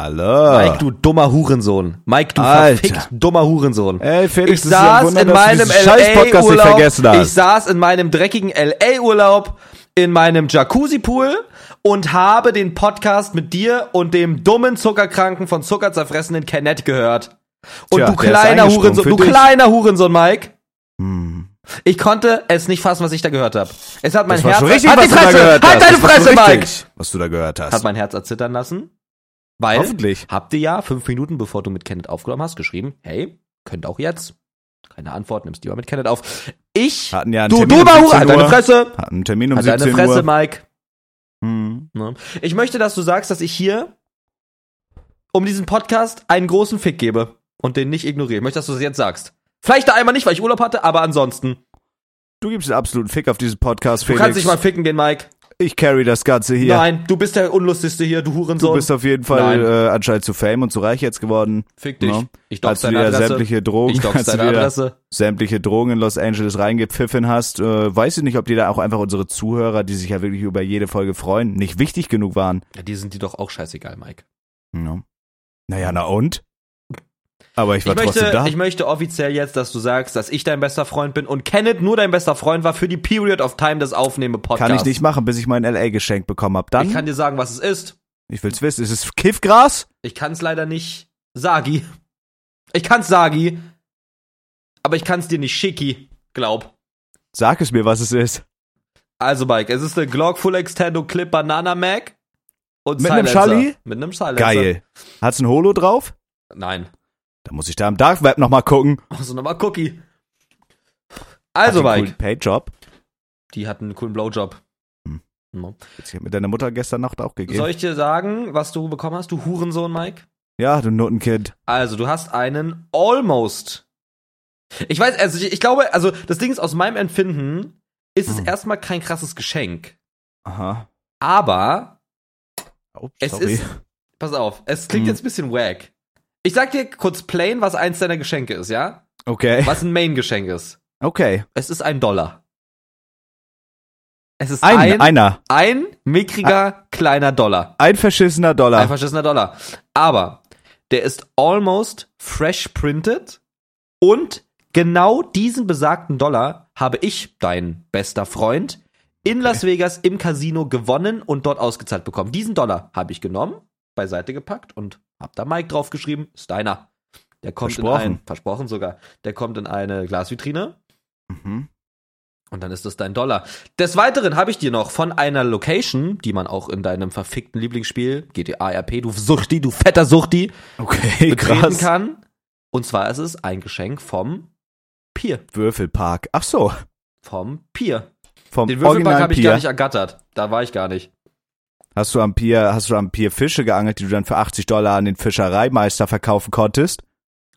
Hallo. Mike, du dummer Hurensohn. Mike, du Alter. verfickt dummer Hurensohn. Ey, Felix, ich ist ja saß Wunder, in meinem LA-Urlaub. Ich saß in meinem dreckigen LA-Urlaub in meinem Jacuzzi-Pool und habe den Podcast mit dir und dem dummen Zuckerkranken von Zucker zerfressenen Kenneth gehört. Und Tja, du kleiner Hurensohn, du dich. kleiner Hurensohn, Mike. Hm. Ich konnte es nicht fassen, was ich da gehört habe. Es hat mein Das Herz. richtig, halt was die Fresse! halt hast. deine Fresse, Mike! Was du da gehört hast. Hat mein Herz erzittern lassen. Weil Hoffentlich. habt ihr ja fünf Minuten, bevor du mit Kenneth aufgenommen hast, geschrieben, hey, könnt auch jetzt. Keine Antwort, nimmst lieber mit Kenneth auf. Ich, Hatten ja einen du Termin um dummer Hure, 17 halt deine Uhr. Fresse! Hatten einen Termin um Halt 17 deine Fresse, Uhr. Mike. Hm. Ich möchte, dass du sagst, dass ich hier um diesen Podcast einen großen Fick gebe und den nicht ignoriere. Ich möchte, dass du das jetzt sagst. Vielleicht da einmal nicht, weil ich Urlaub hatte, aber ansonsten. Du gibst einen absoluten Fick auf diesen Podcast, Du Felix. kannst dich mal ficken gehen, Mike. Ich carry das Ganze hier. Nein, du bist der Unlustigste hier, du Du Hurensohn. bist auf jeden Fall Nein. äh, anscheinend zu fame und zu reich jetzt geworden. Fick dich. Ne? Ich dox du deine Adresse. sämtliche Drogen, Ich dox du deine Adresse. sämtliche Drogen in Los Angeles reingepfiffen hast, äh, weiß ich nicht, ob die da auch einfach unsere Zuhörer, die sich ja wirklich über jede Folge freuen, nicht wichtig genug waren. Ja, die sind die doch auch scheißegal, Mike. Ja. Naja, na und? Aber ich war Ich trotzdem möchte, da. ich möchte offiziell jetzt, dass du sagst, dass ich dein bester Freund bin und Kenneth nur dein bester Freund war für die Period of Time des Aufnehme-Podcasts. kann ich nicht machen, bis ich mein LA geschenkt bekommen hab. Dann, Ich ich, kann dir sagen, was es ist. will's wissen, ist es Kiffgras? Ich kann es leider nicht Sagi. Ich kann's Sagi, aber ich kann's dir nicht Schicki, glaub. Sag es mir, was es ist. Also, Mike, es ist eine Glock Full Extendo Clip Banana Mac. Und Mit einem Silencer. Schalli? Mit einem Silencer. Geil. Hat's ein Holo drauf? Nein. Da muss ich da im Dark Web nochmal gucken. Also nochmal Cookie. Also, Mike, coolen Payjob. die hat einen coolen Blowjob. Hm. No. Ich hab mir deine Mutter gestern Nacht auch gegeben. Soll ich dir sagen, was du bekommen hast, du Hurensohn, Mike? ja, du Nuttenkind. Also, du hast einen Almost. Ich weiß, also ich, ich glaube, also das Ding ist, aus meinem Empfinden ist es Hm. erstmal kein krasses Geschenk. Aha. Aber Oh, es sorry. ist, pass auf, es klingt Hm. jetzt ein bisschen wack. Ich sag dir kurz plain, was eins deiner Geschenke ist, ja? Okay. Was ein Main-Geschenk ist. Okay. Es ist ein Dollar. Es ist Ein, ein, einer. ein mickriger kleiner Dollar. Ein verschissener Dollar. Ein verschissener Dollar. Aber der ist almost fresh printed und genau diesen besagten Dollar habe ich, dein bester Freund, in Las Vegas im Casino gewonnen und dort ausgezahlt bekommen. Diesen Dollar habe ich genommen, beiseite gepackt und hab da Mike draufgeschrieben, ist deiner. Der kommt in Versprochen. ein, versprochen sogar, der kommt in eine Glasvitrine Mhm. und dann ist das dein Dollar. Des Weiteren habe ich dir noch von einer Location, die man auch in deinem verfickten Lieblingsspiel, GTA RP, du Suchti, du fetter Suchti, Okay, betreten krass. kann. Und zwar ist es ein Geschenk vom Pier. Würfelpark. Ach so. Vom Pier. Vom Den Würfelpark habe ich Pier. gar nicht ergattert. Da war ich gar nicht. Hast du am Pier, hast du am Pier Fische geangelt, die du dann für 80 Dollar an den Fischereimeister verkaufen konntest?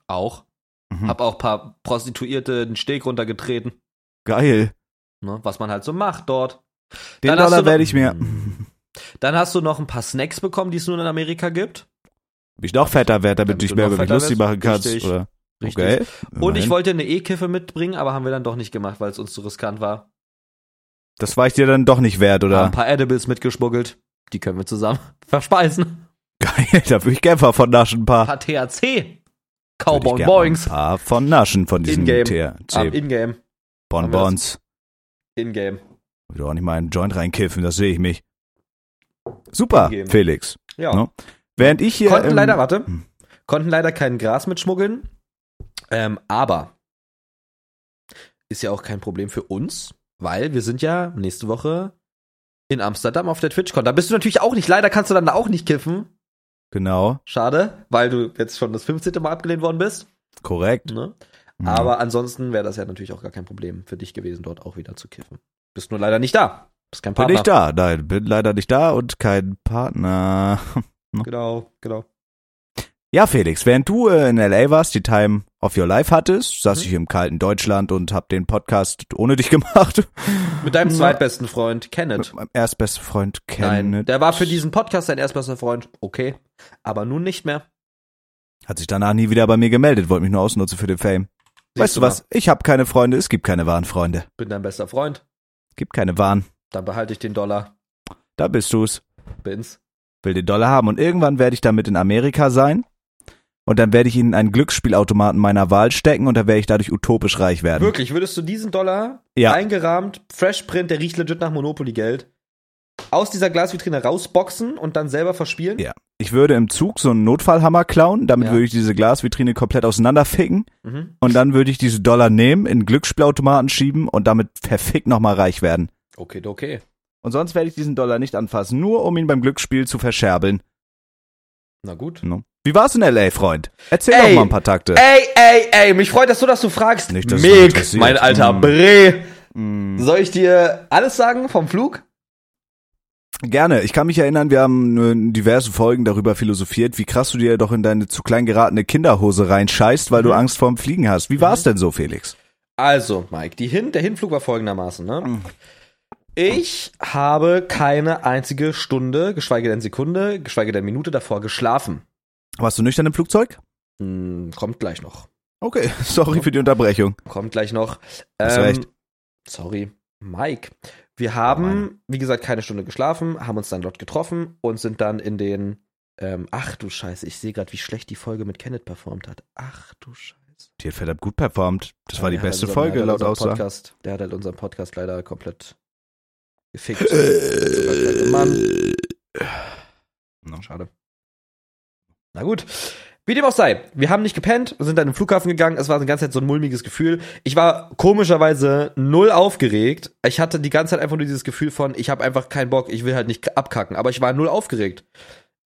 Auch. Mhm. Hab auch paar Prostituierte den Steg runtergetreten. Geil. Ne, was man halt so macht dort. Den Dann hast Dollar du noch- werde ich mir. Dann hast du noch ein paar Snacks bekommen, die es nur in Amerika gibt. Ob ich noch fetter werde, damit, Damit du dich mehr über mich lustig machen kannst. Richtig. Oder? Richtig. Okay. Und ich wollte eine E-Kiffe mitbringen, aber haben wir dann doch nicht gemacht, weil es uns zu riskant war. Das war ich dir dann doch nicht wert, oder? ein paar Edibles mitgeschmuggelt. Die können wir zusammen verspeisen. Geil, da würde ich gerne mal von naschen ein paar. Ein paar THC. Ich Cowboy Boings. Ein paar von naschen von diesen THC Ingame. Bonbons. Ingame. Würde auch nicht mal einen Joint reinkiffen, das sehe ich mich. Super, In-game. Felix. Ja. No. Während ich hier. Konnten ähm, leider, warte, hm. konnten leider kein Gras mitschmuggeln. Ähm, aber ist ja auch kein Problem für uns, weil wir sind ja nächste Woche in Amsterdam auf der TwitchCon. Da bist du natürlich auch nicht. Leider kannst du dann da auch nicht kiffen. Genau, Schade, weil du jetzt schon das 15. Mal abgelehnt worden bist. korrekt. Ne? Mhm. Aber ansonsten wäre das ja natürlich auch gar kein Problem für dich gewesen, dort auch wieder zu kiffen. Bist nur leider nicht da. Bist kein bin Partner. nicht da. Nein, bin leider nicht da und kein Partner. Genau, genau. Ja, Felix, während du äh, in LA warst, die Time of Your Life hattest, saß Mhm. ich im kalten Deutschland und hab den Podcast ohne dich gemacht. Mit deinem zweitbesten Freund, Kenneth. Mit meinem erstbesten Freund Nein, Kenneth. der war für diesen Podcast dein erstbester Freund. Okay. Aber nun nicht mehr. Hat sich danach nie wieder bei mir gemeldet, wollte mich nur ausnutzen für den Fame. weißt du mal, was? Ich habe keine Freunde, es gibt keine wahren Freunde. Bin dein bester Freund. Es gibt keine wahren. Dann behalte ich den Dollar. Da bist du's. Bin's. will den Dollar haben und irgendwann werde ich damit in Amerika sein und dann werde ich ihn in einen Glücksspielautomaten meiner Wahl stecken und dann werde ich dadurch utopisch reich werden. Wirklich, würdest du diesen Dollar Ja. eingerahmt, Fresh Print, der riecht legit nach Monopoly-Geld, aus dieser Glasvitrine rausboxen und dann selber verspielen? Ja. Ich würde im Zug so einen Notfallhammer klauen, damit Ja. würde ich diese Glasvitrine komplett auseinanderficken Mhm. und dann würde ich diese Dollar nehmen, in Glücksspielautomaten schieben und damit verfickt nochmal reich werden. Okay, okay. Und sonst werde ich diesen Dollar nicht anfassen, nur um ihn beim Glücksspiel zu verscherbeln. Na gut. No. Wie war's in L.A., Freund? Erzähl Ey. doch mal ein paar Takte. Ey, ey, ey, mich freut das so, dass du fragst. Nicht, dass Mick, mein alter Mm. Bre. Mm. Soll ich dir alles sagen vom Flug? Gerne. Ich kann mich erinnern, wir haben in diversen Folgen darüber philosophiert, wie krass du dir doch in deine zu klein geratene Kinderhose reinscheißt, weil du Mhm. Angst vorm Fliegen hast. Wie war's denn so, Felix? Also, Mike, die Hin der Hinflug war folgendermaßen, ne? Mhm. Ich habe keine einzige Stunde, geschweige denn Sekunde, geschweige denn Minute davor geschlafen. Warst du nüchtern im Flugzeug? Hm, kommt gleich noch. Okay, sorry für die Unterbrechung. Kommt gleich noch. Hast recht. Sorry, Mike. Wir haben, wie gesagt, keine Stunde geschlafen, haben uns dann dort getroffen und sind dann in den. Ähm, ach du Scheiße, ich sehe gerade, wie schlecht die Folge mit Kenneth performt hat. Ach du Scheiße. Die hat verdammt gut performt. Das war die beste unseren- Folge, laut Aussage. Der hat halt unseren Podcast leider komplett gefickt. Mann. No. Schade. Na gut. Wie dem auch sei, wir haben nicht gepennt, sind dann im Flughafen gegangen, es war die ganze Zeit so ein mulmiges Gefühl. Ich war komischerweise null aufgeregt. Ich hatte die ganze Zeit einfach nur dieses Gefühl von, ich habe einfach keinen Bock, ich will halt nicht abkacken, aber ich war null aufgeregt.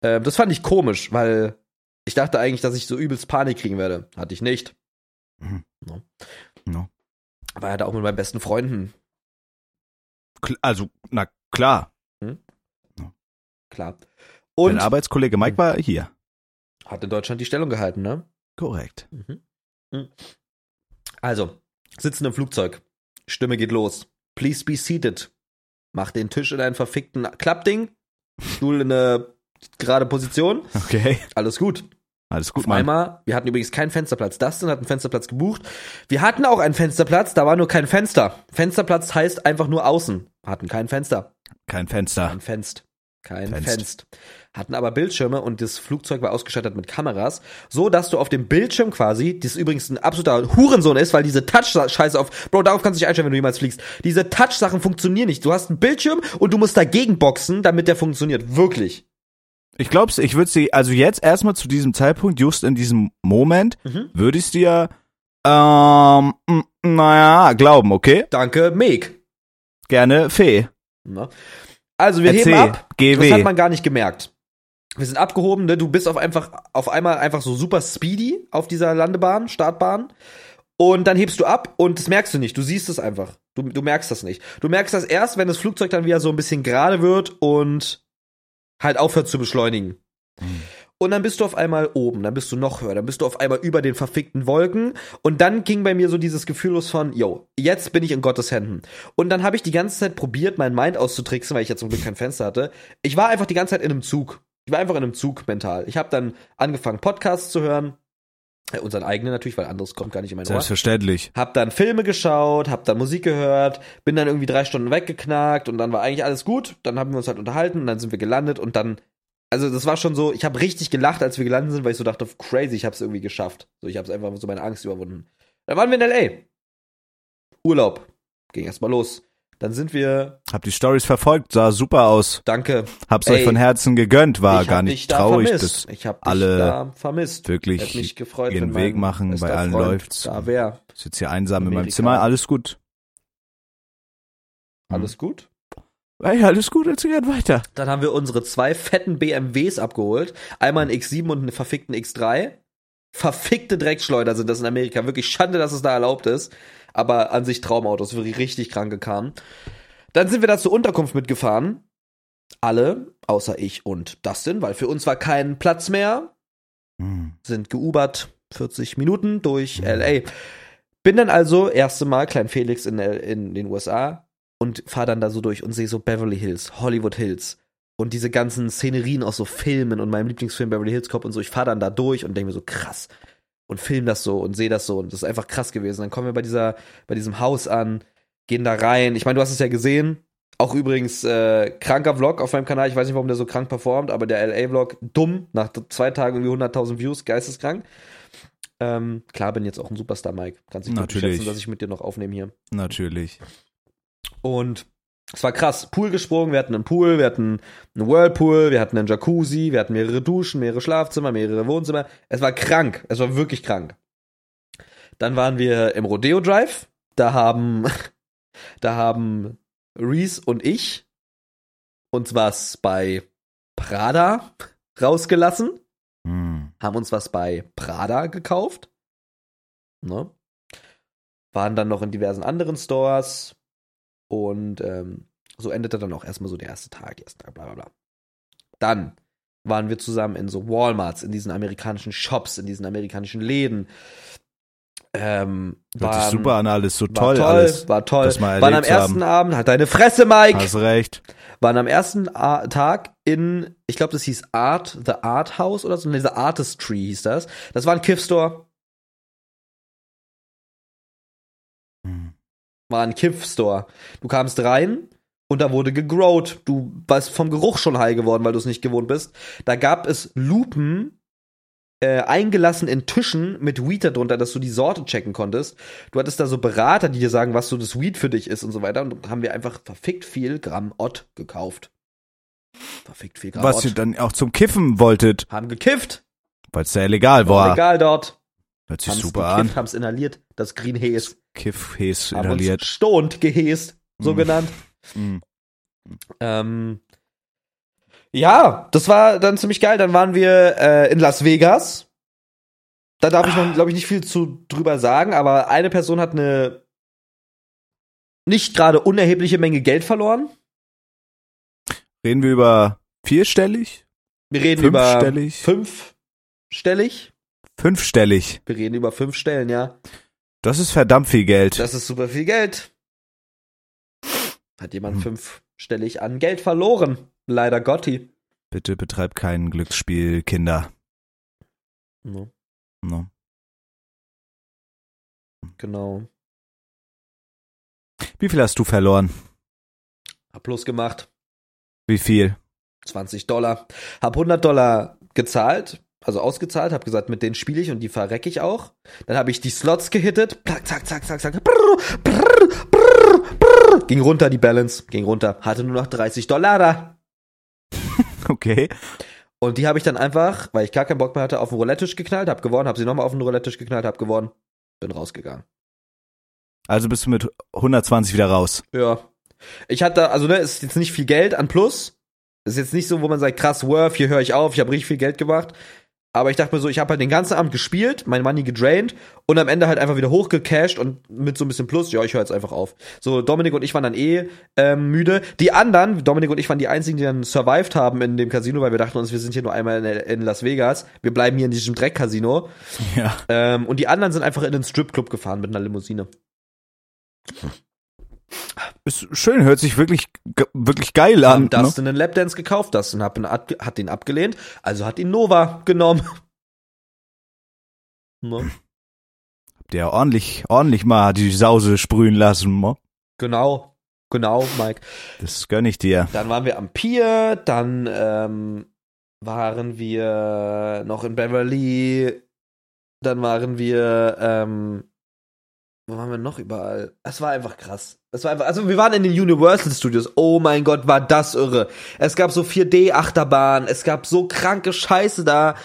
Ähm, das fand ich komisch, weil ich dachte eigentlich, dass ich so übelst Panik kriegen werde. Hatte ich nicht. Mhm. No. No. War ja da auch mit meinen besten Freunden. Also, na klar. Klar. Dein Und Arbeitskollege Mike war hier. hat in Deutschland die Stellung gehalten, ne? Korrekt. Mhm. Mhm. Also, sitzen im Flugzeug. Stimme geht los. Please be seated. Mach den Tisch in einen verfickten Klappding. Stuhl in eine gerade Position. Okay. Alles gut. Alles gut, Auf Mann. einmal, wir hatten übrigens keinen Fensterplatz. Dustin hat einen Fensterplatz gebucht. Wir hatten auch einen Fensterplatz, da war nur kein Fenster. Fensterplatz heißt einfach nur außen. Hatten kein Fenster. Kein Fenster. Kein Fenst. Kein Fenst. Fenst. Hatten aber Bildschirme und das Flugzeug war ausgestattet mit Kameras, so dass du auf dem Bildschirm quasi, das übrigens ein absoluter Hurensohn ist, weil diese Touch-Scheiße auf, Bro, darauf kannst du dich einstellen, wenn du jemals fliegst. Diese Touch-Sachen funktionieren nicht. Du hast einen Bildschirm und du musst dagegen boxen, damit der funktioniert. Wirklich. Ich glaub's, ich würde sie, also jetzt erstmal zu diesem Zeitpunkt, just in diesem Moment, Mhm. würde ich dir, ähm, naja, glauben, okay? Danke, Meg. Gerne Fee. Na? Also, wir Erzähl. heben ab. GW. Das hat man gar nicht gemerkt. Wir sind abgehoben, ne? Du bist auf einfach, auf einmal einfach so super speedy auf dieser Landebahn, Startbahn. Und dann hebst du ab und das merkst du nicht. Du siehst es einfach. Du, du merkst das nicht. Du merkst das erst, wenn das Flugzeug dann wieder so ein bisschen gerade wird und halt aufhört zu beschleunigen. Und dann bist du auf einmal oben, dann bist du noch höher, dann bist du auf einmal über den verfickten Wolken. Und dann ging bei mir so dieses Gefühl los von, yo, jetzt bin ich in Gottes Händen. Und dann habe ich die ganze Zeit probiert, mein Mind auszutricksen, weil ich ja zum Glück kein Fenster hatte. Ich war einfach die ganze Zeit in einem Zug. Ich war einfach in einem Zug mental. Ich habe dann angefangen, Podcasts zu hören. Äh, unseren eigenen natürlich, weil anderes kommt gar nicht in mein Ohr. Selbstverständlich. Hab dann Filme geschaut, hab dann Musik gehört, bin dann irgendwie drei Stunden weggeknackt und dann war eigentlich alles gut. Dann haben wir uns halt unterhalten und dann sind wir gelandet und dann, also das war schon so, ich habe richtig gelacht, als wir gelandet sind, weil ich so dachte, crazy, ich hab's irgendwie geschafft. So, ich hab's einfach so meine Angst überwunden. Dann waren wir in L.A. Urlaub. Ging erstmal los. Dann sind wir, Hab die Stories verfolgt, sah super aus. danke. Hab's Ey, euch von Herzen gegönnt, war gar nicht da traurig, vermisst. dass Ich hab dich alle da vermisst. wirklich mich gefreut, ihren Weg machen, bei allen Freund läuft's. Da wär. ich sitze hier einsam in meinem Amerika. Zimmer, alles gut. Alles gut? Hey, alles gut, erzähl gern weiter. Dann haben wir unsere zwei fetten BMWs abgeholt. Einmal einen X7 und einen verfickten X3. Verfickte Dreckschleuder sind das in Amerika. Wirklich Schande, dass es da erlaubt ist. Aber an sich Traumautos, wirklich richtig kranke kamen. Dann sind wir da zur Unterkunft mitgefahren. Alle, außer ich und Dustin, weil für uns war kein Platz mehr. Hm. Sind geubert 40 Minuten durch LA. Bin dann also erste Mal Klein Felix in, in den USA und fahr dann da so durch und sehe so Beverly Hills, Hollywood Hills und diese ganzen Szenerien aus so Filmen und meinem Lieblingsfilm Beverly Hills Cop und so. Ich fahr dann da durch und denke mir so krass und film das so und sehe das so und das ist einfach krass gewesen. Dann kommen wir bei dieser bei diesem Haus an, gehen da rein. Ich meine, du hast es ja gesehen. Auch übrigens äh, kranker Vlog auf meinem Kanal. Ich weiß nicht, warum der so krank performt, aber der LA-Vlog dumm. Nach zwei Tagen irgendwie 100.000 Views, geisteskrank. Ähm, klar bin jetzt auch ein Superstar, Mike. Kannst dich Natürlich. schätzen, dass ich mit dir noch aufnehme hier. Natürlich. Und es war krass. Pool gesprungen, wir hatten einen Pool, wir hatten einen Whirlpool, wir hatten einen Jacuzzi, wir hatten mehrere Duschen, mehrere Schlafzimmer, mehrere Wohnzimmer. Es war krank. Es war wirklich krank. Dann waren wir im Rodeo Drive. Da haben, da haben Reese und ich uns was bei Prada rausgelassen, Hm. haben uns was bei Prada gekauft. Ne? Waren dann noch in diversen anderen Stores und ähm, so endete dann auch erstmal so der erste Tag, erste Tag, bla bla bla. Dann waren wir zusammen in so Walmarts, in diesen amerikanischen Shops, in diesen amerikanischen Läden. Ähm, waren- super an alles, so war toll, toll, alles. war toll. das mal waren am ersten haben. Abend, halt deine Fresse, Mike! Hast recht. waren am ersten A Tag in, ich glaube, das hieß Art, The Art House oder so, nee, The Artistry hieß das. Das war ein Kiff-Store, war ein Kiff-Store. Du kamst rein und da wurde gegrowt. Du warst vom Geruch schon high geworden, weil du es nicht gewohnt bist. Da gab es Lupen, äh, eingelassen in Tischen mit Weed darunter, dass du die Sorte checken konntest. Du hattest da so Berater, die dir sagen, was so das Weed für dich ist und so weiter. Und dann haben wir einfach verfickt viel Gramm Ott gekauft. Verfickt viel Gramm Was Ott. ihr dann auch zum Kiffen wolltet, haben gekifft. weil es ja illegal War war. legal dort. Hört sich Haben's super gekifft, an. haben's inhaliert. Das Green Haze. Kiff, Hes Haben inhaliert. uns stoned geheest. So Mm. genannt. Hm. Ähm, ja, das war dann ziemlich geil. Dann waren wir äh, in Las Vegas. Da darf ich noch, glaube ich, nicht viel zu drüber sagen, aber eine Person hat eine nicht gerade unerhebliche Menge Geld verloren. Reden wir über vierstellig? Wir reden über Fünfstellig? fünfstellig. Fünfstellig. Wir reden über fünf Stellen, ja. Das ist verdammt viel Geld. Das ist super viel Geld. Hat jemand Hm. fünfstellig an Geld verloren. Leider Gotti. Bitte betreib kein Glücksspiel, Kinder. No, No. genau. Wie viel hast du verloren? Hab plus gemacht. Wie viel? 20 Dollar. Hab 100 Dollar gezahlt, also ausgezahlt, hab gesagt, mit denen spiele ich und die verrecke ich auch. Dann habe ich die Slots gehittet. Plack, zack, zack, zack, zack. Brrr, brrr, brrr, brrr. Ging runter die Balance, ging runter. Hatte nur noch 30 Dollar da. Okay. Und die habe ich dann einfach, weil ich gar keinen Bock mehr hatte, auf den Roulette-Tisch geknallt, hab gewonnen, hab sie nochmal auf den Roulette-Tisch geknallt, hab gewonnen, bin rausgegangen. Also bist du mit 120 wieder raus. Ja. Ich hatte, also ne, ist jetzt nicht viel Geld an Plus. Ist jetzt nicht so, wo man sagt, krass, Worth, hier höre ich auf, ich habe richtig viel Geld gemacht. Aber ich dachte mir so, ich habe halt den ganzen Abend gespielt, mein Money gedraint und am Ende halt einfach wieder hochgecashed und mit so ein bisschen Plus, ja, ich höre jetzt einfach auf. So, Dominik und ich waren dann eh ähm, müde. Die anderen, Dominik und ich waren die einzigen, die dann survived haben in dem Casino, weil wir dachten uns, wir sind hier nur einmal in, in Las Vegas. Wir bleiben hier in diesem Dreck-Casino. Ja. Ähm, und die anderen sind einfach in den Stripclub gefahren mit einer Limousine. Ist schön, hört sich wirklich, wirklich geil an. haben Ne? Dustin einen Lapdance gekauft, Dustin hat, ihn hat den abgelehnt, also hat ihn Nova genommen. Ne? Der ordentlich, ordentlich mal die Sause sprühen lassen. ne? Genau, genau, Mike. Das gönn ich dir. Dann waren wir am Pier, dann ähm, waren wir noch in Beverly, dann waren wir, ähm, wo waren wir noch überall? Es war einfach krass. Es war einfach, also wir waren in den Universal Studios. Oh mein Gott, war das irre. Es gab so 4D-Achterbahnen, es gab so kranke Scheiße da.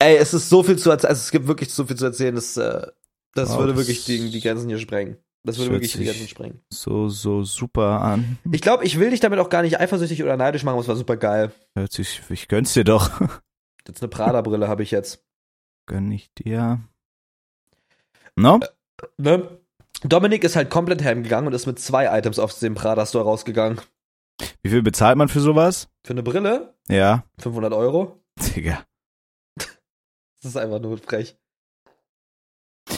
Ey, es ist so viel zu erzählen, also es gibt wirklich so viel zu erzählen, das, äh, das Wow, würde das- wirklich die, die Grenzen hier sprengen. Das würde wirklich die Grenzen sprengen. So, so super an. Ich glaube, ich will dich damit auch gar nicht eifersüchtig oder neidisch machen, aber es war super geil. Hört sich, ich gönn's dir doch. Jetzt eine Prada-Brille habe ich jetzt. Gönn ich dir. No? Ne? Dominik ist halt komplett heimgegangen und ist mit zwei Items aus dem Prada-Store rausgegangen. Wie viel bezahlt man für sowas? Für eine Brille Ja. 500 Euro. Digga. Das ist einfach nur frech.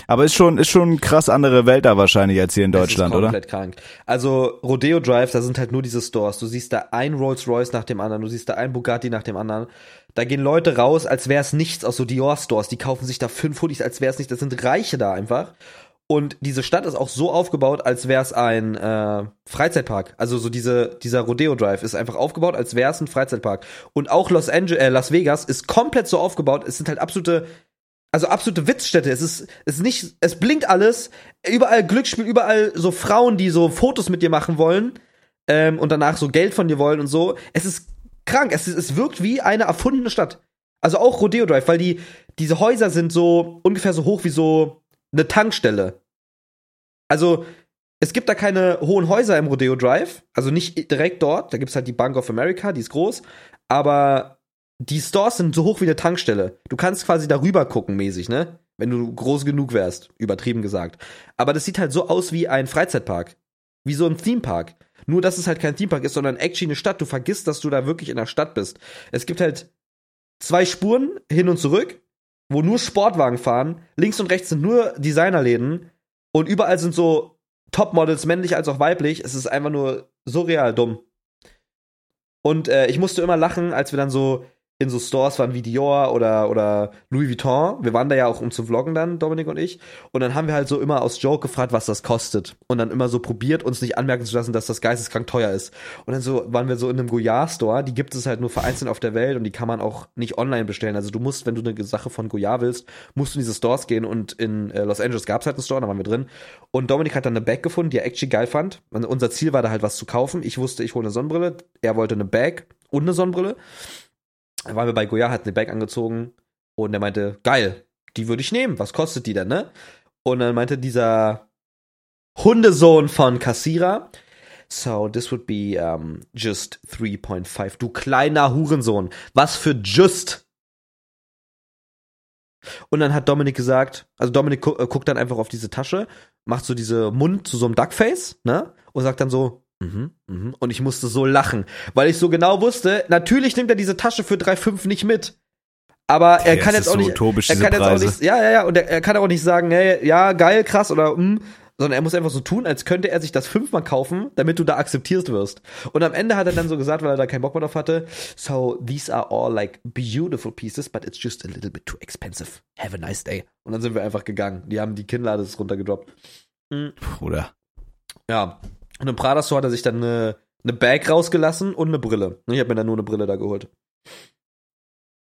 Aber ist schon, ist schon krass andere Welt da wahrscheinlich als hier in Deutschland, oder? komplett krank. Also Rodeo Drive, da sind halt nur diese Stores. Du siehst da ein Rolls Royce nach dem anderen, du siehst da ein Bugatti nach dem anderen. Da gehen Leute raus, als wäre es nichts aus so Dior Stores. Die kaufen sich da fünf Hoodies, als wäre es nicht. Das sind Reiche da einfach. Und diese Stadt ist auch so aufgebaut, als wäre es ein äh, Freizeitpark. Also so diese, dieser Rodeo Drive ist einfach aufgebaut, als wäre es ein Freizeitpark. Und auch Los Angeles, äh, Las Vegas ist komplett so aufgebaut. Es sind halt absolute, also absolute Witzstädte. Es ist, es ist nicht, es blinkt alles. Überall Glücksspiel, überall so Frauen, die so Fotos mit dir machen wollen ähm, und danach so Geld von dir wollen und so. Es ist krank. Es, es wirkt wie eine erfundene Stadt. Also auch Rodeo Drive, weil die, diese Häuser sind so ungefähr so hoch wie so eine Tankstelle. Also, es gibt da keine hohen Häuser im Rodeo Drive, also nicht direkt dort. Da gibt's halt die Bank of America, die ist groß, aber die Stores sind so hoch wie eine Tankstelle. Du kannst quasi darüber gucken, mäßig, ne? Wenn du groß genug wärst, übertrieben gesagt. Aber das sieht halt so aus wie ein Freizeitpark. Wie so ein Themepark. Nur, dass es halt kein Themepark ist, sondern actually eine Stadt. Du vergisst, dass du da wirklich in der Stadt bist. Es gibt halt zwei Spuren hin und zurück wo nur Sportwagen fahren. Links und rechts sind nur Designerläden und überall sind so Topmodels, männlich als auch weiblich. Es ist einfach nur surreal dumm. Und äh, ich musste immer lachen, als wir dann so in so Stores waren wie Dior oder, oder Louis Vuitton. Wir waren da ja auch, um zu vloggen dann, Dominik und ich. Und dann haben wir halt so immer aus Joke gefragt, was das kostet. Und dann immer so probiert, uns nicht anmerken zu lassen, dass das geisteskrank teuer ist. Und dann so waren wir so in einem Goya-Store. Die gibt es halt nur vereinzelt auf der Welt und die kann man auch nicht online bestellen. Also du musst, wenn du eine Sache von Goya willst, musst du in diese Stores gehen. Und in äh, Los Angeles gab es halt einen Store, da waren wir drin. Und Dominik hat dann eine Bag gefunden, die er actually geil fand. Und unser Ziel war da halt was zu kaufen. Ich wusste, ich hole eine Sonnenbrille. Er wollte eine Bag und eine Sonnenbrille. Waren wir bei Goya, hat eine Bag angezogen und er meinte, geil, die würde ich nehmen. Was kostet die denn, ne? Und dann meinte dieser Hundesohn von Kassierer, so this would be um, just 3.5. Du kleiner Hurensohn. Was für just? Und dann hat Dominik gesagt, also Dominik gu äh, guckt dann einfach auf diese Tasche, macht so diese Mund zu so einem Duckface, ne? Und sagt dann so, Mhm, mhm. Und ich musste so lachen, weil ich so genau wusste, natürlich nimmt er diese Tasche für 3,5 nicht mit. Aber er ja, kann jetzt auch so nicht, er kann jetzt auch nicht, ja, ja, ja, und er, er, kann auch nicht sagen, hey, ja, geil, krass oder mm, sondern er muss einfach so tun, als könnte er sich das fünfmal kaufen, damit du da akzeptiert wirst. Und am Ende hat er dann so gesagt, weil er da keinen Bock mehr drauf hatte, so these are all like beautiful pieces, but it's just a little bit too expensive. Have a nice day. Und dann sind wir einfach gegangen. Die haben die Kinnlade runtergedroppt. Mhm. Bruder. Ja, und im Prada Store hat er sich dann eine, eine Bag rausgelassen und eine Brille. Ich habe mir dann nur eine Brille da geholt.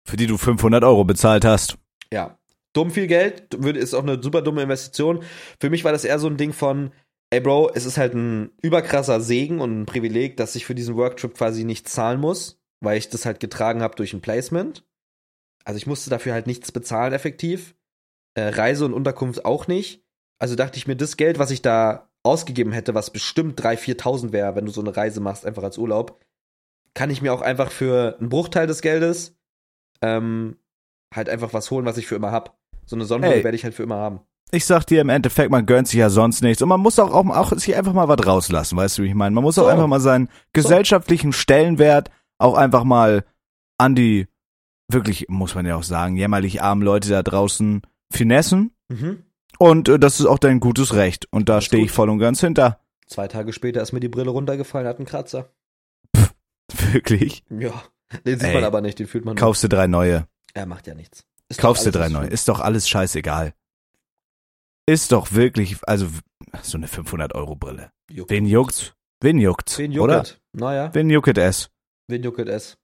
Für die du 500 Euro bezahlt hast. Ja. Dumm viel Geld, ist auch eine super dumme Investition. Für mich war das eher so ein Ding von, ey Bro, es ist halt ein überkrasser Segen und ein Privileg, dass ich für diesen Worktrip quasi nicht zahlen muss, weil ich das halt getragen habe durch ein Placement. Also ich musste dafür halt nichts bezahlen effektiv. Äh, Reise und Unterkunft auch nicht. Also dachte ich mir, das Geld, was ich da ausgegeben hätte, was bestimmt 3.000, 4.000 wäre, wenn du so eine Reise machst, einfach als Urlaub, kann ich mir auch einfach für einen Bruchteil des Geldes ähm, halt einfach was holen, was ich für immer hab. So eine Sonnenbrille werde ich halt für immer haben. Ich sag dir im Endeffekt, man gönnt sich ja sonst nichts und man muss auch, auch, auch sich einfach mal was rauslassen, weißt du, wie ich meine? Man muss so. auch einfach mal seinen gesellschaftlichen Stellenwert auch einfach mal an die wirklich, muss man ja auch sagen, jämmerlich armen Leute da draußen finessen. Mhm. Und äh, das ist auch dein gutes Recht. Und da stehe ich voll und ganz hinter. Zwei Tage später ist mir die Brille runtergefallen, hat einen Kratzer. Pff, wirklich? Ja. Den sieht Ey, man aber nicht, den fühlt man. Kaufst du drei neue. Er macht ja nichts. Ist kaufst du drei neue. Ist doch alles scheißegal. Ist doch wirklich, also so eine 500 Euro Brille. Juckt. Wen juckt's? Wen juckt's? Wen juckt? Oder? Naja. Wen juckt es? Wen juckt es?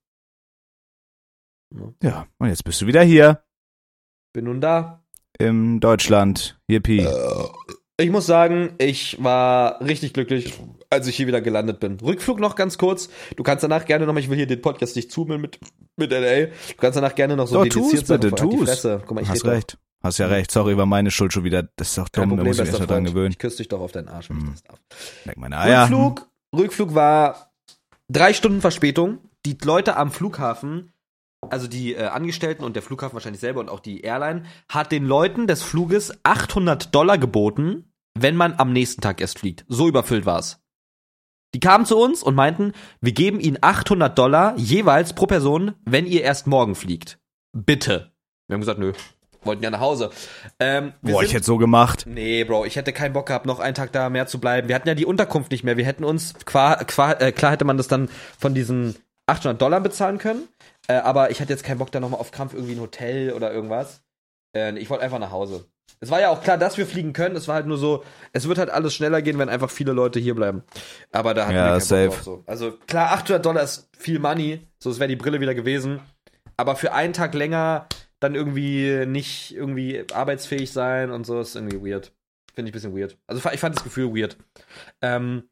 Ja, und jetzt bist du wieder hier. Bin nun da in Deutschland. Yippie. Ich muss sagen, ich war richtig glücklich, als ich hier wieder gelandet bin. Rückflug noch ganz kurz. Du kannst danach gerne noch, ich will hier den Podcast nicht zoomen mit, mit LA. Du kannst danach gerne noch so oh, tu's bitte, tu's. Guck mal, ich Hast recht. Doch. Hast ja recht. Sorry, war meine Schuld schon wieder. Das ist doch dumm, da muss ich mich erst dran gewöhnen. Ich küsse dich doch auf deinen Arsch, wenn hm. ich das darf. Leck meine Eier. Rückflug, Rückflug war drei Stunden Verspätung. Die Leute am Flughafen also die äh, Angestellten und der Flughafen wahrscheinlich selber und auch die Airline, hat den Leuten des Fluges 800 Dollar geboten, wenn man am nächsten Tag erst fliegt. So überfüllt war's. Die kamen zu uns und meinten, wir geben ihnen 800 Dollar jeweils pro Person, wenn ihr erst morgen fliegt. Bitte. Wir haben gesagt, nö, wollten ja nach Hause. Ähm, Boah, sind, ich hätte so gemacht. Nee, Bro, ich hätte keinen Bock gehabt, noch einen Tag da mehr zu bleiben. Wir hatten ja die Unterkunft nicht mehr. Wir hätten uns, qua, qua, äh, klar hätte man das dann von diesen 800 Dollar bezahlen können. Äh, aber ich hatte jetzt keinen Bock, da nochmal auf Krampf irgendwie ein Hotel oder irgendwas. Äh, ich wollte einfach nach Hause. Es war ja auch klar, dass wir fliegen können. Es war halt nur so, es wird halt alles schneller gehen, wenn einfach viele Leute hier bleiben. Aber da hatten Ja, wir keinen safe. Bock drauf, so. Also klar, 800 Dollar ist viel Money. So, es wäre die Brille wieder gewesen. Aber für einen Tag länger dann irgendwie nicht irgendwie arbeitsfähig sein und so ist irgendwie weird. Finde ich ein bisschen weird. Also ich fand das Gefühl weird. Ähm,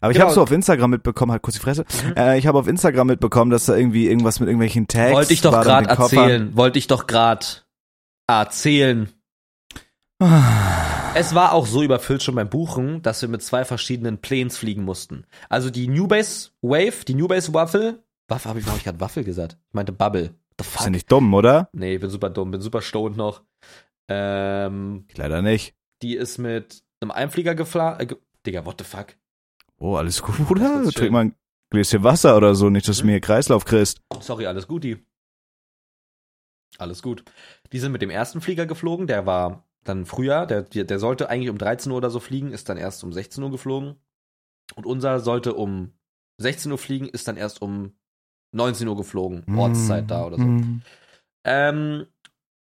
Aber ich Genau. habe so auf Instagram mitbekommen, halt kurz die Fresse. Äh, ich habe auf Instagram mitbekommen, dass da irgendwie irgendwas mit irgendwelchen Tags wollte ich doch gerade erzählen. Wollte ich doch gerade erzählen. Es war auch so überfüllt schon beim Buchen, dass wir mit zwei verschiedenen Planes fliegen mussten. Also die New Base Wave, die New Base Waffle. Waffe, habe ich, hab ich gerade Waffel gesagt? Ich meinte Bubble. The Ist ja fuck? nicht dumm, oder? Nee, ich bin super dumm, bin super stoned noch. Ähm, leider nicht. die ist mit einem Einflieger geflogen. Äh, Digga, what the fuck? Oh, alles gut, Bruder? schön. Trink mal ein Gläschen Wasser oder so, nicht, dass du mir Kreislauf kriegst. Sorry, alles gut, die. Alles gut. Die sind mit dem ersten Flieger geflogen, der war dann früher, der, der der sollte eigentlich um 13 Uhr oder so fliegen, ist dann erst um 16 Uhr geflogen. Und unser sollte um 16 Uhr fliegen, ist dann erst um 19 Uhr geflogen, Ortszeit da oder so. Mm. Ähm,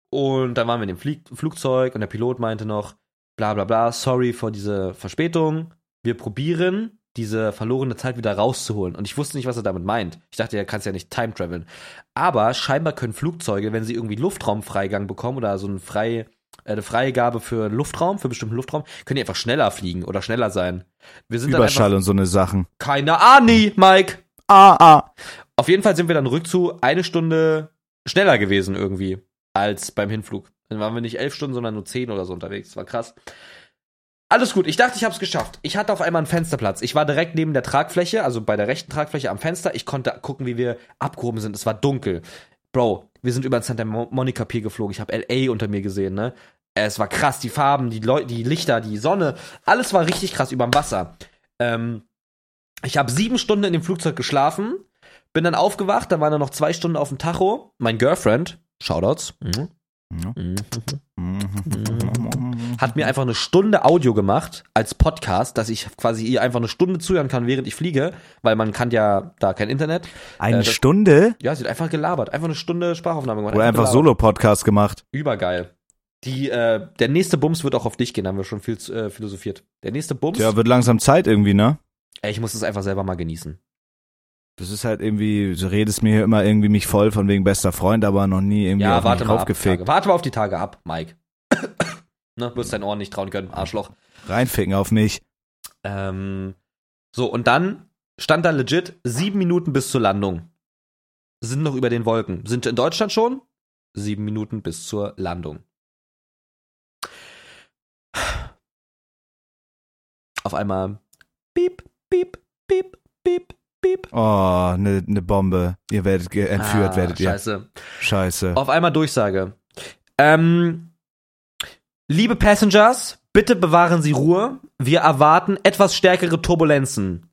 und dann waren wir in dem Flieg Flugzeug und der Pilot meinte noch, bla bla bla, sorry für diese Verspätung. Wir probieren, diese verlorene Zeit wieder rauszuholen. Und ich wusste nicht, was er damit meint. Ich dachte, er kann ja nicht time traveln. Aber scheinbar können Flugzeuge, wenn sie irgendwie Luftraumfreigang bekommen oder so ein frei, äh, eine Freigabe für Luftraum, für bestimmten Luftraum, können die einfach schneller fliegen oder schneller sein. Wir sind dann Überschall einfach und so eine Sachen. keine Ahnung, Mike. Ah, ah. Auf jeden Fall sind wir dann rückzu eine Stunde schneller gewesen irgendwie als beim Hinflug. Dann waren wir nicht elf Stunden, sondern nur zehn oder so unterwegs. Das war krass. Alles gut, ich dachte, ich hab's geschafft. Ich hatte auf einmal einen Fensterplatz. Ich war direkt neben der Tragfläche, also bei der rechten Tragfläche am Fenster. Ich konnte gucken, wie wir abgehoben sind. Es war dunkel. Bro, wir sind über den Santa Mo- Monica Pier geflogen. Ich habe LA unter mir gesehen, ne? Es war krass, die Farben, die Leute, die Lichter, die Sonne, alles war richtig krass überm Wasser. Ähm, ich habe sieben Stunden in dem Flugzeug geschlafen, bin dann aufgewacht, dann waren da noch zwei Stunden auf dem Tacho. Mein Girlfriend, Shoutouts, Mhm. hat mir einfach eine Stunde Audio gemacht als Podcast, dass ich quasi ihr einfach eine Stunde zuhören kann, während ich fliege, weil man kann ja da kein Internet. Eine Äh, das- Stunde? Ja, sie hat einfach gelabert, einfach eine Stunde Sprachaufnahme gemacht. Oder einfach gelabert. Solo-Podcast gemacht? Übergeil. Die, äh, der nächste Bums wird auch auf dich gehen, haben wir schon viel äh, philosophiert. Der nächste Bums, Ja, wird langsam Zeit irgendwie, ne? ey, ich muss es einfach selber mal genießen. Das ist halt irgendwie, du redest mir hier immer irgendwie mich voll von wegen bester Freund, aber noch nie irgendwie Ja, auf warte mal, ab, raufgefegt. Tage. warte mal auf die Tage ab, Mike. ne, wirst deinen Ohren nicht trauen können, Arschloch. Reinficken auf mich. Ähm, so, und dann stand da legit sieben Minuten bis zur Landung. Sind noch über den Wolken. Sind in Deutschland schon? Sieben Minuten bis zur Landung. Auf einmal piep, piep, piep, piep, piep. Oh, ne, ne Bombe. Ihr werdet entführt, Ah, werdet ihr. Scheiße. Scheiße. Auf einmal Durchsage. Ähm, liebe Passengers, bitte bewahren Sie Ruhe. Wir erwarten etwas stärkere Turbulenzen.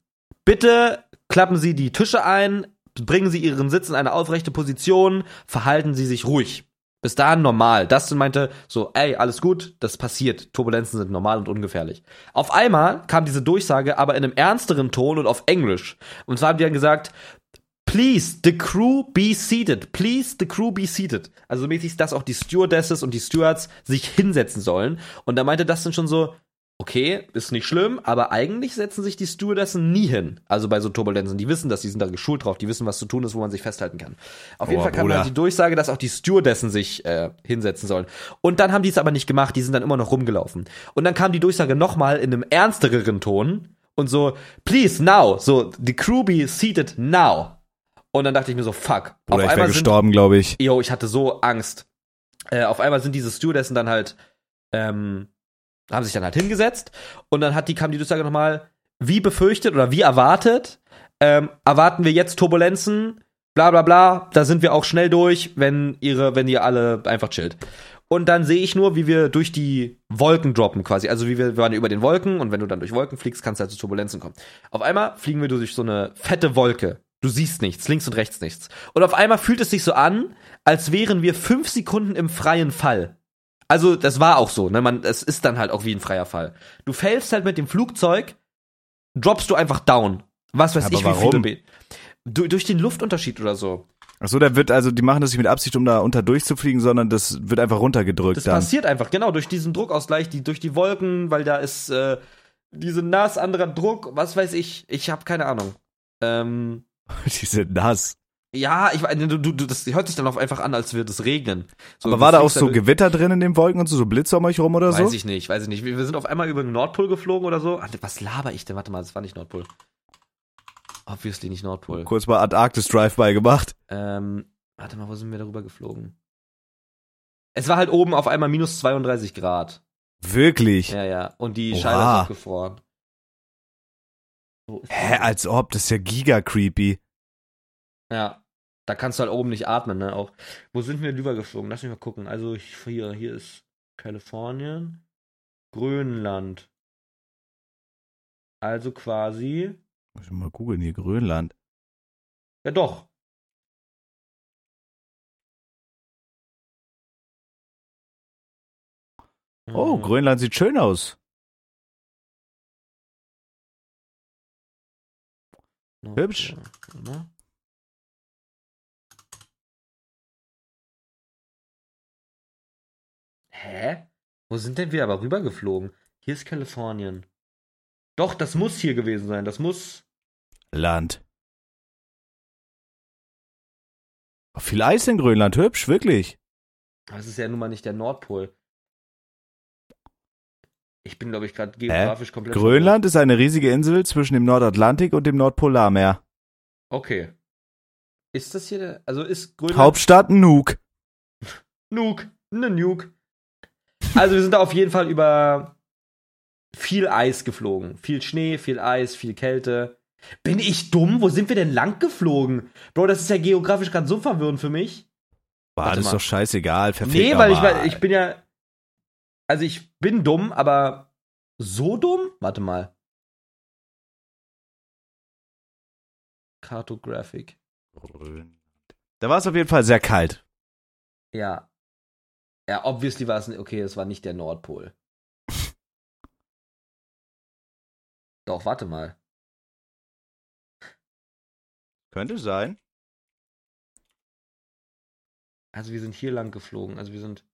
Bitte klappen Sie die Tische ein, bringen Sie Ihren Sitz in eine aufrechte Position, verhalten Sie sich ruhig. Bis dahin normal. Dustin meinte so, ey, alles gut, das passiert. Turbulenzen sind normal und ungefährlich. Auf einmal kam diese Durchsage aber in einem ernsteren Ton und auf Englisch. Und zwar haben die dann gesagt, Please, the crew be seated. Please, the crew be seated. Also mäßig, dass auch die Stewardesses und die Stewards sich hinsetzen sollen. Und da meinte Dustin schon so, okay, ist nicht schlimm, aber eigentlich setzen sich die Stewardessen nie hin. Also bei so Turbulenzen. Die wissen das, die sind da geschult drauf, die wissen, was zu tun ist, wo man sich festhalten kann. Auf jeden Boah, Fall kam Bruder. dann die Durchsage, dass auch die Stewardessen sich äh, hinsetzen sollen. Und dann haben die es aber nicht gemacht, die sind dann immer noch rumgelaufen. Und dann kam die Durchsage nochmal in einem ernstereren Ton und so, please now, so, the crew be seated now. Und dann dachte ich mir so, fuck. Oder ich wäre gestorben, glaube ich. yo, ich hatte so Angst. Äh, auf einmal sind diese Stewardessen dann halt, ähm, haben sich dann halt hingesetzt und dann hat die, kam die Durchsage nochmal, wie befürchtet oder wie erwartet, ähm, erwarten wir jetzt Turbulenzen, bla bla bla, da sind wir auch schnell durch, wenn ihre, wenn ihr alle einfach chillt. Und dann sehe ich nur, wie wir durch die Wolken droppen quasi. Also wie wir, wir waren über den Wolken und wenn du dann durch Wolken fliegst, kannst du halt zu Turbulenzen kommen. Auf einmal fliegen wir durch so eine fette Wolke. Du siehst nichts, links und rechts nichts. Und auf einmal fühlt es sich so an, als wären wir fünf Sekunden im freien Fall. Also, das war auch so, ne? Man, es ist dann halt auch wie ein freier Fall. Du fällst halt mit dem Flugzeug, droppst du einfach down. Was weiß Aber ich, wie warum? viele. Be du, durch den Luftunterschied oder so. Ach so, da wird also, die machen das nicht mit Absicht, um da unter durchzufliegen, sondern das wird einfach runtergedrückt Das dann. passiert einfach, genau, durch diesen Druckausgleich, die, durch die Wolken, weil da ist äh, diese nass, anderer Druck, was weiß ich. Ich habe keine Ahnung. Ähm, die sind nass. Ja, ich du, du, du- das hört sich dann auch einfach an, als würde es regnen. So, Aber war da auch so Gewitter drin in den Wolken und so, so Blitze um euch rum oder so? Weiß ich nicht, weiß ich nicht. Wir, wir sind auf einmal über den Nordpol geflogen oder so. Was laber ich denn? Warte mal, das war nicht Nordpol. Obviously nicht Nordpol. Kurz mal Antarktis Drive-By gemacht. Ähm, warte mal, wo sind wir darüber geflogen? Es war halt oben auf einmal minus 32 Grad. Wirklich? Ja, ja. Und die Oha. Scheibe ist auch gefroren. Wo ist Hä, als ob, das ist ja giga creepy. Ja. Da kannst du halt oben nicht atmen, ne? Auch. Wo sind wir drüber geflogen? Lass mich mal gucken. Also hier, hier ist Kalifornien. Grönland. Also quasi. Muss ich mal googeln hier, Grönland. Ja, doch. Oh, Äh, Grönland sieht schön aus. Hübsch. oder? Hä? Wo sind denn wir aber rübergeflogen? Hier ist Kalifornien. Doch, das muss hier gewesen sein. Das muss. Land. Viel Eis in Grönland, hübsch, wirklich. Das ist ja nun mal nicht der Nordpol. Ich bin, glaube ich, gerade geografisch komplett. Grönland ist eine riesige Insel zwischen dem Nordatlantik und dem Nordpolarmeer. Okay. Ist das hier der. Also ist Grönland. Hauptstadt Nuuk. Nuke. Ne Nuke. Also wir sind da auf jeden Fall über viel Eis geflogen. Viel Schnee, viel Eis, viel Kälte. Bin ich dumm? Wo sind wir denn lang geflogen? Bro, das ist ja geografisch gerade so verwirrend für mich. War das mal. doch scheißegal. Nee, weil ich, nochmal. weil ich bin ja. Also ich bin dumm, aber so dumm? Warte mal. Cartographic. Da war es auf jeden Fall sehr kalt. Ja. Ja, obviously war es. Okay, es war nicht der Nordpol. Doch, warte mal. Könnte sein. Also wir sind hier lang geflogen. Also wir sind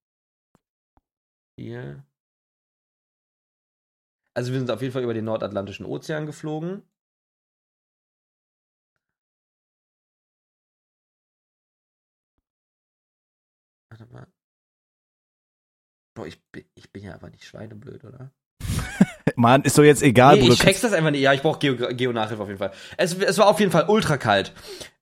hier. Also wir sind auf jeden Fall über den Nordatlantischen Ozean geflogen. Warte mal. Bro, ich bin, ich bin ja aber nicht schweineblöd, oder? Mann, ist doch jetzt egal, nee, Bruder. ich check's das einfach nicht. Ja, ich brauche Geo, Geo-Nachhilfe auf jeden Fall. Es, es war auf jeden Fall ultra kalt.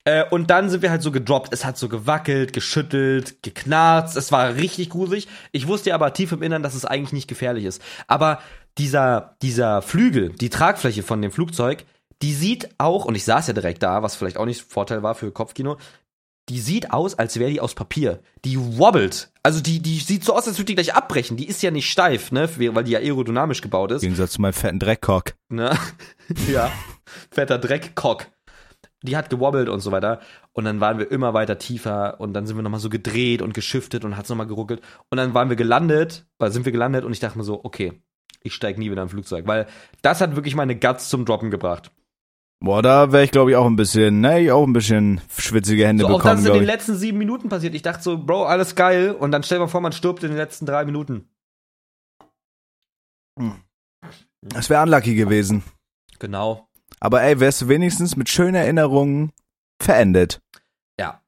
Äh, und dann sind wir halt so gedroppt. Es hat so gewackelt, geschüttelt, geknarzt. Es war richtig gruselig. Ich wusste ja aber tief im Innern, dass es eigentlich nicht gefährlich ist. Aber dieser, dieser Flügel, die Tragfläche von dem Flugzeug, die sieht auch, und ich saß ja direkt da, was vielleicht auch nicht Vorteil war für Kopfkino, die sieht aus, als wäre die aus Papier. Die wobbelt. Also die, die sieht so aus, als würde die gleich abbrechen. Die ist ja nicht steif, ne? Weil die ja aerodynamisch gebaut ist. Im Gegensatz zu meinem fetten Dreckcock. Ne? ja. Fetter Dreckkock. Die hat gewobbelt und so weiter. Und dann waren wir immer weiter tiefer und dann sind wir nochmal so gedreht und geschiftet und hat's nochmal geruckelt. Und dann waren wir gelandet, weil sind wir gelandet und ich dachte mir so, okay, ich steig nie wieder im Flugzeug, weil das hat wirklich meine Guts zum Droppen gebracht. Boah, da wäre ich, glaube ich, auch ein bisschen, ne, ich auch ein bisschen schwitzige Hände So, auch das bekommen, ist in den letzten sieben Minuten passiert. Ich dachte so, Bro, alles geil. Und dann stell dir mal vor, man stirbt in den letzten drei Minuten. Das wäre unlucky gewesen. Genau. Aber ey, wärst du wenigstens mit schönen Erinnerungen verendet. Ja.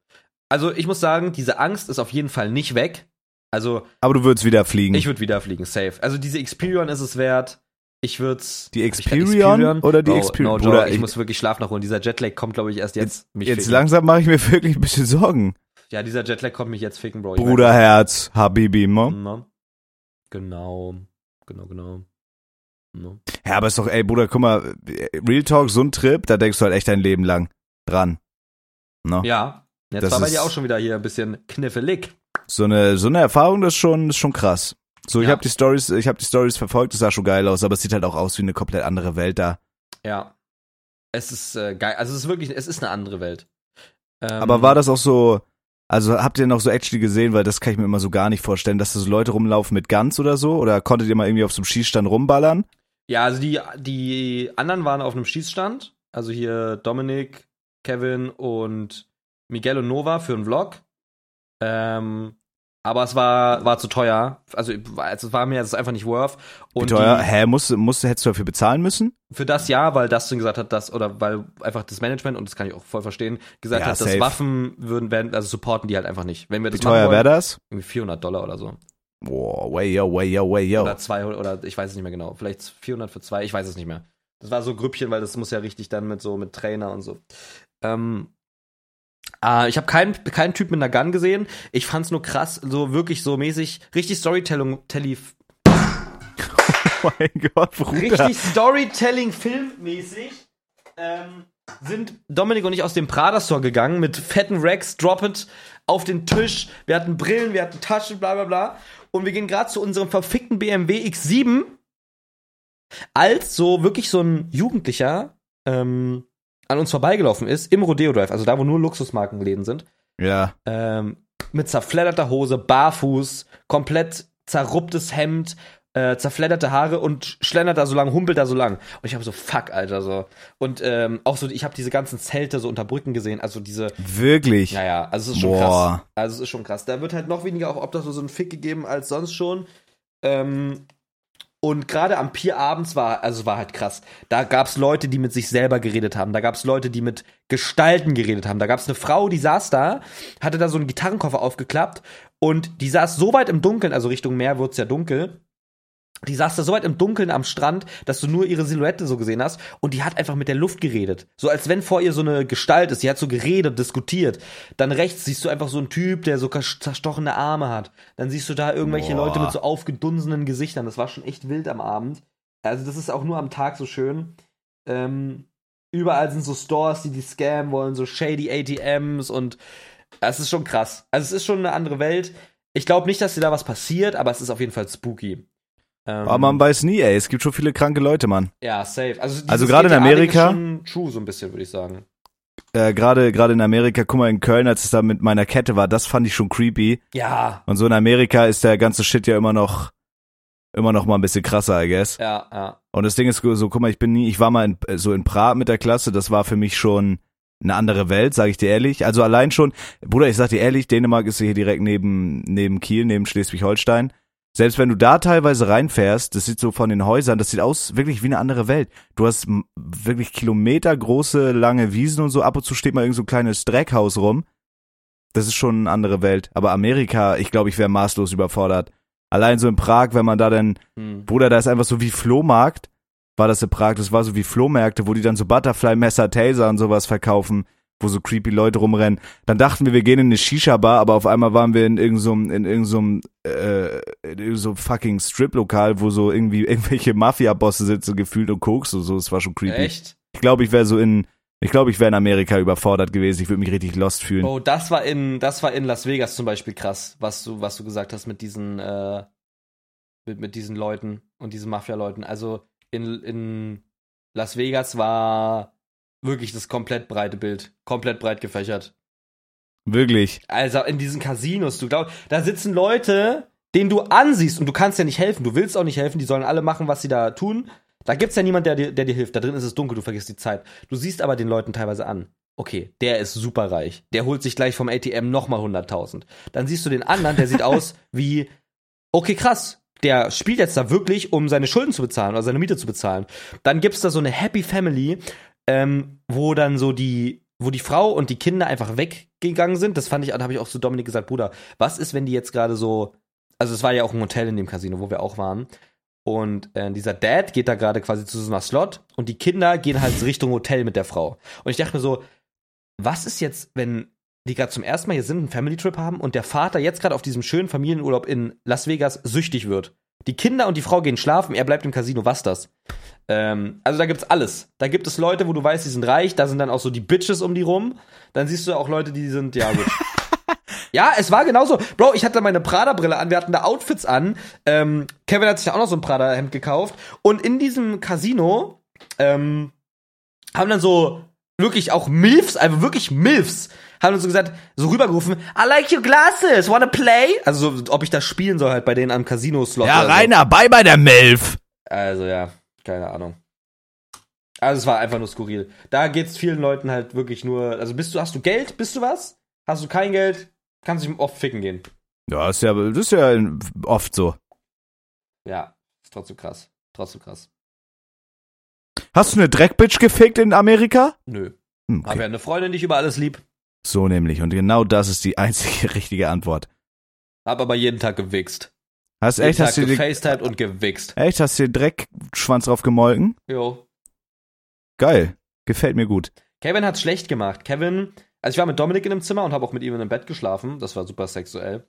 Also ich muss sagen, diese Angst ist auf jeden Fall nicht weg. Also Aber du würdest wieder fliegen. Ich würde wieder fliegen, safe. Also diese Experion ist es wert. Ich würde Die Experion oder die Bro, Experion? No Bruder, ich, ich- muss wirklich Schlaf nachholen. Dieser Jetlag kommt, glaube ich, erst jetzt. mich Jetzt ficken. langsam mache ich mir wirklich ein bisschen Sorgen. Ja, dieser Jetlag kommt mich jetzt ficken, Bro. Ich Bruderherz, Habibi, weiß- mo. Ne? Genau. Genau, genau. Ne? Ja, aber ist doch, ey, Bruder, guck mal, Real Talk, so ein Trip, da denkst du halt echt dein Leben lang dran. No? Ja. Jetzt Das war bei dir auch schon wieder hier ein bisschen kniffelig. So eine, so eine Erfahrung, das ist schon, ist schon krass. So, ich Ja. habe die Stories, ich habe die Stories verfolgt, das sah schon geil aus, aber es sieht halt auch aus wie eine komplett andere Welt da. Ja. Es ist äh, geil. Also es ist wirklich, es ist eine andere Welt. Ähm, Aber war das auch so, also habt ihr noch so actually gesehen, weil das kann ich mir immer so gar nicht vorstellen, dass da so Leute rumlaufen mit Guns oder so? Oder konntet ihr mal irgendwie auf so einem Schießstand rumballern? Ja, also die, die anderen waren auf einem Schießstand. Also hier Dominik, Kevin und Miguel und Nova für einen Vlog. Ähm, aber es war, war zu teuer. Also, es war mir das einfach nicht worth. Wie Und teuer? die- Hä, musst, du- musst, du- hättest du dafür bezahlen müssen? für das Jahr, weil Dustin gesagt hat, dass, oder weil einfach das Management, und das kann ich auch voll verstehen, gesagt Ja, hat, dass safe. Waffen würden, werden, also supporten die halt einfach nicht. Wenn wir Wie das machen teuer wäre das? irgendwie 400 Dollar oder so. Boah, way yo, way yo, way yo. Oder 200, oder ich weiß es nicht mehr genau. Vielleicht 400 für zwei, ich weiß es nicht mehr. Das war so Grüppchen, weil das muss ja richtig dann mit so, mit Trainer und so. Ähm, äh, ich habe keinen keinen Typ mit einer Gun gesehen. Ich fand's nur krass, so wirklich so mäßig, richtig Storytelling, Telly, Oh mein Gott, Bruder. richtig Storytelling filmmäßig ähm, sind Dominik und ich aus dem Prada Store gegangen mit fetten Racks, Drop It auf den Tisch. Wir hatten Brillen, wir hatten Taschen, bla bla bla. Und wir gehen gerade zu unserem verfickten BMW X7, als so wirklich so ein Jugendlicher ähm, an uns vorbeigelaufen ist im Rodeo Drive, also da, wo nur Luxusmarkenläden sind Ja. ähm, mit zerfledderter Hose, barfuß, komplett zerrupptes Hemd, äh, zerfledderte Haare und schlendert da so lang, humpelt da so lang. Und ich habe so, fuck, Alter, so. Und ähm, auch so, ich habe diese ganzen Zelte so unter Brücken gesehen, also diese, Wirklich? ja, ja, also es ist schon Boah. krass. Also es ist schon krass. Da wird halt noch weniger auch Obdachlos so einen Fick gegeben als sonst schon. Ähm, und gerade am Pier abends war, also war halt krass. Da gab's Leute, die mit sich selber geredet haben. Da gab's Leute, die mit Gestalten geredet haben. Da gab's eine Frau, die saß da, hatte da so einen Gitarrenkoffer aufgeklappt und die saß so weit im Dunkeln, also Richtung Meer wird's ja dunkel. Die saß da so weit im Dunkeln am Strand, dass du nur ihre Silhouette so gesehen hast und die hat einfach mit der Luft geredet. So als wenn vor ihr so eine Gestalt ist. Die hat so geredet, diskutiert. Dann rechts siehst du einfach so einen Typ, der so zerstochene Arme hat. Dann siehst du da irgendwelche Boah. Leute mit so aufgedunsenen Gesichtern. Das war schon echt wild am Abend. Also das ist auch nur am Tag so schön. Ähm, überall sind so Stores, die die scammen wollen, so shady ATMs und es ist schon krass. Also es ist schon eine andere Welt. Ich glaube nicht, dass dir da was passiert, aber es ist auf jeden Fall spooky. Ähm, Aber man weiß nie, ey. Es gibt schon viele kranke Leute, Mann. ja, safe. Also, Also gerade in Amerika- schon true, so ein bisschen, würde ich sagen. Äh, Gerade gerade in Amerika, guck mal, in Köln, als es da mit meiner Kette war, das fand ich schon creepy. Ja, Und so in Amerika ist der ganze Shit ja immer noch immer noch mal ein bisschen krasser, I guess. ja, ja. Und das Ding ist so, guck mal, ich bin nie, ich war mal in, so in Prag mit der Klasse, das war für mich schon eine andere Welt, sage ich dir ehrlich. Also allein schon, Bruder, ich sag dir ehrlich, Dänemark ist hier direkt neben neben Kiel, neben Schleswig-Holstein. Selbst wenn du da teilweise reinfährst, das sieht so von den Häusern, das sieht aus wirklich wie eine andere Welt. Du hast wirklich kilometergroße, lange Wiesen und so, ab und zu steht mal irgend so ein kleines Dreckhaus rum. Das ist schon eine andere Welt. Aber Amerika, ich glaube, ich wäre maßlos überfordert. Allein so in Prag, wenn man da dann Hm. Bruder, da ist einfach so wie Flohmarkt, war das in Prag, das war so wie Flohmärkte, wo die dann so Butterfly-Messer, Taser und sowas verkaufen, wo so creepy Leute rumrennen. Dann dachten wir, wir gehen in eine Shisha-Bar, aber auf einmal waren wir in irgendeinem, in irgendeinem, äh, in so fucking Strip-Lokal, wo so irgendwie irgendwelche Mafia-Bosse sitzen, gefühlt und Koks und so, es war schon creepy. Echt? Ich glaube, ich wäre so in, ich glaube, ich wäre in Amerika überfordert gewesen, ich würde mich richtig lost fühlen. Oh, das war in, das war in Las Vegas zum Beispiel krass, was du, was du gesagt hast mit diesen, äh, mit, mit diesen Leuten und diesen Mafia-Leuten. Also in, in Las Vegas war wirklich das komplett breite Bild, komplett breit gefächert. Wirklich. Also in diesen Casinos, du glaubst, da sitzen Leute, denen du ansiehst und du kannst ja nicht helfen, du willst auch nicht helfen, die sollen alle machen, was sie da tun. Da gibt's ja niemand, der dir, der dir hilft. Da drin ist es dunkel, du vergisst die Zeit. Du siehst aber den Leuten teilweise an. Okay, der ist superreich. Der holt sich gleich vom ATM nochmal 100.000. Dann siehst du den anderen, der sieht aus wie, okay, krass. Der spielt jetzt da wirklich, um seine Schulden zu bezahlen oder seine Miete zu bezahlen. Dann gibt's da so eine Happy Family, ähm, wo dann so die, wo die Frau und die Kinder einfach weggegangen sind. Das fand ich, da habe ich auch zu Dominik gesagt, Bruder, was ist, wenn die jetzt gerade so, also es war ja auch ein Hotel in dem Casino, wo wir auch waren. Und äh, dieser Dad geht da gerade quasi zu so einer Slot und die Kinder gehen halt Richtung Hotel mit der Frau. Und ich dachte mir so, was ist jetzt, wenn die gerade zum ersten Mal hier sind, einen Family Trip haben und der Vater jetzt gerade auf diesem schönen Familienurlaub in Las Vegas süchtig wird? Die Kinder und die Frau gehen schlafen, er bleibt im Casino, was das? Ähm, also da gibt's alles. Da gibt es Leute, wo du weißt, die sind reich, da sind dann auch so die Bitches um die rum. Dann siehst du auch Leute, die sind, ja gut. Ja, es war genauso. Bro, ich hatte meine Prada-Brille an, wir hatten da Outfits an. Ähm, Kevin hat sich auch noch so ein Prada-Hemd gekauft. Und in diesem Casino ähm, haben dann so wirklich auch Milfs, einfach wirklich Milfs, haben uns so gesagt, so rübergerufen, I like your glasses, wanna play? Also so, ob ich das spielen soll halt bei denen am Casino-Slot. Ja, oder so. Rainer, bei bei der Melf. Also ja, keine Ahnung. Also es war einfach nur skurril. Da geht's vielen Leuten halt wirklich nur. Also bist du, hast du Geld? Bist du was? Hast du kein Geld? Kannst du oft ficken gehen. Ja, ist ja, das ist ja oft so. Ja, ist trotzdem krass. Trotzdem krass. Hast du eine Dreckbitch gefickt in Amerika? Nö. Hm, Hab Okay. ja eine Freundin, die ich über alles lieb. So nämlich. Und genau das ist die einzige richtige Antwort. Hab aber jeden Tag gewichst. Hast echt, hast du gefacetimed und gewichst. echt, hast du den Dreckschwanz drauf gemolken? Jo. Geil. Gefällt mir gut. Kevin hat's schlecht gemacht. Kevin, also ich war mit Dominik in einem Zimmer und habe auch mit ihm in einem Bett geschlafen. Das war super sexuell.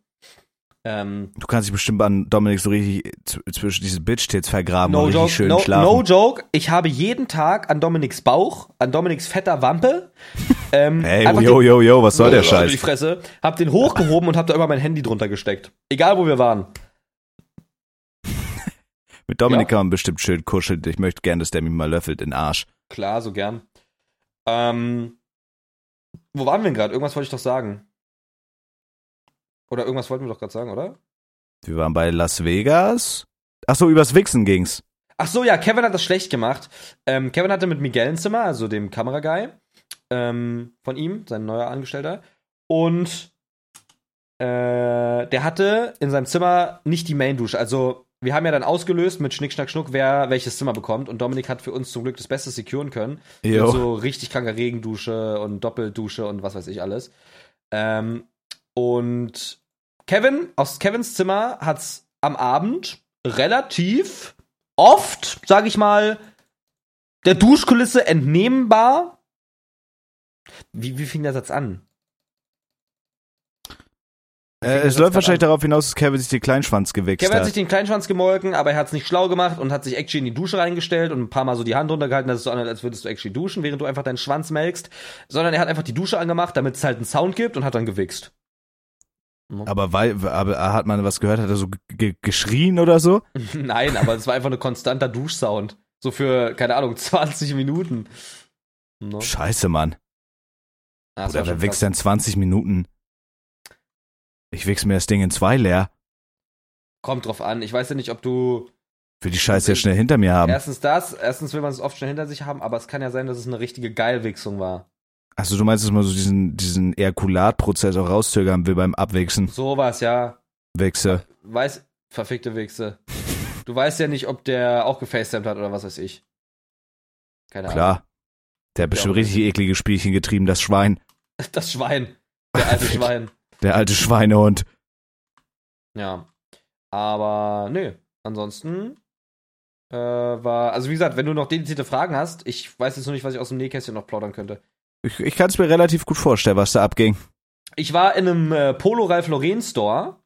Ähm, Du kannst dich bestimmt an Dominik so richtig zwischen diese Bitch-Tits vergraben no und richtig joke, schön no, schlafen. no joke. Ich habe jeden Tag an Dominiks Bauch, an Dominiks fetter Wampe, ähm, Hey, yo, yo, yo, was soll der Die Scheiß? Fresse, hab den hochgehoben und hab da immer mein Handy drunter gesteckt. Egal wo wir waren. Mit Dominik Ja. kann man bestimmt schön kuscheln. Ich möchte gern, dass der mich mal löffelt in den Arsch. Klar, so gern. Ähm, wo waren wir denn gerade? Irgendwas wollte ich doch sagen. Oder irgendwas wollten wir doch gerade sagen, oder? Wir waren bei Las Vegas. Ach so, übers Wichsen ging's. Ach so, ja, Kevin hat das schlecht gemacht. Ähm, Kevin hatte mit Miguel ein Zimmer, also dem Kameraguy ähm, von ihm, sein neuer Angestellter. Und äh, der hatte in seinem Zimmer nicht die Main-Dusche. Also, wir haben ja dann ausgelöst mit Schnick, Schnack, Schnuck, wer welches Zimmer bekommt. Und Dominik hat für uns zum Glück das Beste securen können. Jo. Mit so richtig kranker Regendusche und Doppeldusche und was weiß ich alles. Ähm, und Kevin, aus Kevins Zimmer hat's am Abend relativ oft, sag ich mal, der Duschkulisse entnehmbar. Wie, wie fing der Satz an? Äh, es läuft wahrscheinlich an? darauf hinaus, dass Kevin sich den Kleinschwanz gewichst Kevin hat hat. sich den Kleinschwanz gemolken, aber er hat's nicht schlau gemacht und hat sich actually in die Dusche reingestellt und ein paar Mal so die Hand runtergehalten, dass es so anhört, als würdest du actually duschen, während du einfach deinen Schwanz melkst. Sondern er hat einfach die Dusche angemacht, damit es halt einen Sound gibt und hat dann gewichst. aber, weil, aber hat man was gehört? Hat er so ge geschrien oder so? Nein, aber es war einfach ein konstanter Duschsound. So für, keine Ahnung, 20 Minuten. No. Scheiße, Mann. Das Oder wer wichst krass. denn 20 Minuten? Ich wichs mir das Ding in zwei leer. Kommt drauf an. Ich weiß ja nicht, ob du Will die Scheiße ja schnell hinter mir haben. erstens das, erstens will man es oft schnell hinter sich haben, aber es kann ja sein, dass es eine richtige Geilwichsung war. Achso, du meinst, dass man so diesen, diesen Ejakulatprozess auch rauszögern will beim Abwichsen? Sowas, ja. Wichse. Weiß, verfickte Wichse. Du weißt ja nicht, ob der auch gefacetimed hat oder was weiß ich. Keine Ahnung. Klar. Der hat bestimmt richtig eklige Spielchen getrieben, das Schwein. Das Schwein. Der alte Schwein. Der alte Schweinehund. Ja. Aber nö. Ansonsten äh, war, also wie gesagt, wenn du noch dedizierte Fragen hast, ich weiß jetzt noch nicht, was ich aus dem Nähkästchen noch plaudern könnte. Ich, ich kann es mir relativ gut vorstellen, was da abging. Ich war in einem äh, Polo Ralph Lauren Store.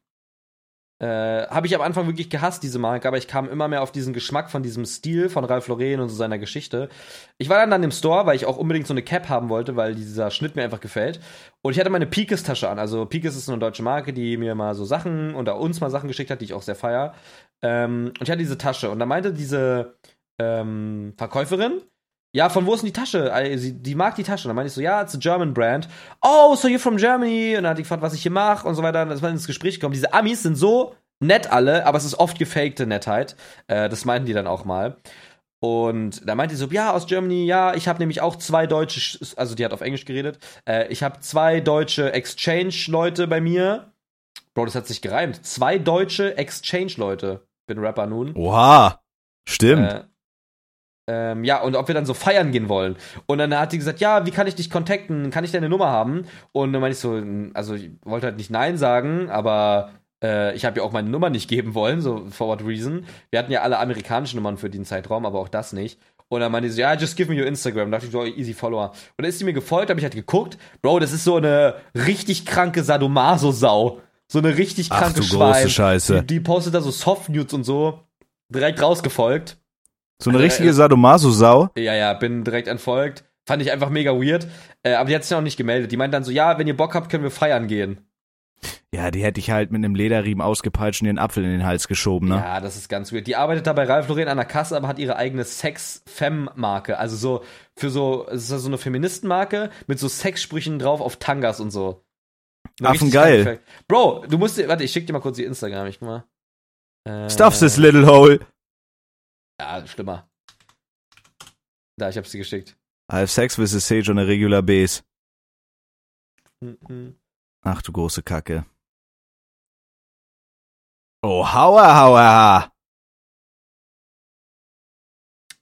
Äh, Habe ich am Anfang wirklich gehasst, diese Marke, aber ich kam immer mehr auf diesen Geschmack von diesem Stil von Ralph Lauren und so seiner Geschichte. Ich war dann dann im Store, weil ich auch unbedingt so eine Cap haben wollte, weil dieser Schnitt mir einfach gefällt. Und ich hatte meine Pikes-Tasche an. Also Pikes ist eine deutsche Marke, die mir mal so Sachen oder uns mal Sachen geschickt hat, die ich auch sehr feier. Ähm, und ich hatte diese Tasche. Und da meinte diese ähm, Verkäuferin, ja, von wo ist denn die Tasche? Also, sie, die mag die Tasche. Dann meinte ich so, ja, it's a German brand. Oh, so you're from Germany. Und dann hat die gefragt, was ich hier mache und so weiter. Dann ist man ins Gespräch gekommen. Diese Amis sind so nett alle, aber es ist oft gefakte Nettheit. Äh, das meinten die dann auch mal. Und da meinte sie so, ja, aus Germany, ja, ich habe nämlich auch zwei deutsche, Sch- also die hat auf Englisch geredet, äh, ich habe zwei deutsche Exchange-Leute bei mir. Bro, das hat sich gereimt. Zwei deutsche Exchange-Leute. Bin Rapper nun. Oha. Stimmt. Äh, ähm, ja, und ob wir dann so feiern gehen wollen. Und dann hat die gesagt, ja, wie kann ich dich kontakten? Kann ich deine Nummer haben? Und dann meinte ich so, also ich wollte halt nicht Nein sagen, aber äh, ich habe ja auch meine Nummer nicht geben wollen, so for what reason. Wir hatten ja alle amerikanische Nummern für den Zeitraum, aber auch das nicht. Und dann meinte sie so, ja, just give me your Instagram. Da dachte ich so, easy Follower. Und dann ist sie mir gefolgt, habe ich halt geguckt. Bro, das ist so eine richtig kranke Sadomaso-Sau. So eine richtig Ach kranke du Schwein. große Scheiße. Die, die postet da so Soft-Nudes und so. Direkt rausgefolgt. So eine äh, richtige Sadomaso-Sau. Ja, ja, bin direkt entfolgt. Fand ich einfach mega weird. Äh, aber die hat sich auch nicht gemeldet. Die meint dann so, ja, wenn ihr Bock habt, können wir feiern gehen. Ja, die hätte ich halt mit einem Lederriemen ausgepeitscht und den Apfel in den Hals geschoben, ne? Ja, das ist ganz weird. Die arbeitet da bei Ralph Lauren an der Kasse, aber hat ihre eigene Sex-Fem-Marke. Also so, für so, es ist so eine Feministenmarke mit so Sexsprüchen drauf auf Tangas und so. Eine Affen richtig geil. kranke- Bro, du musst dir, warte, ich schick dir mal kurz die Instagram, ich guck mal. Äh, Stuff this little hole. Ja, schlimmer. Da, ich hab's dir geschickt. I have sex with a sage on a regular base. Mhm. Ach du große Kacke. Oh, hauer, hauer.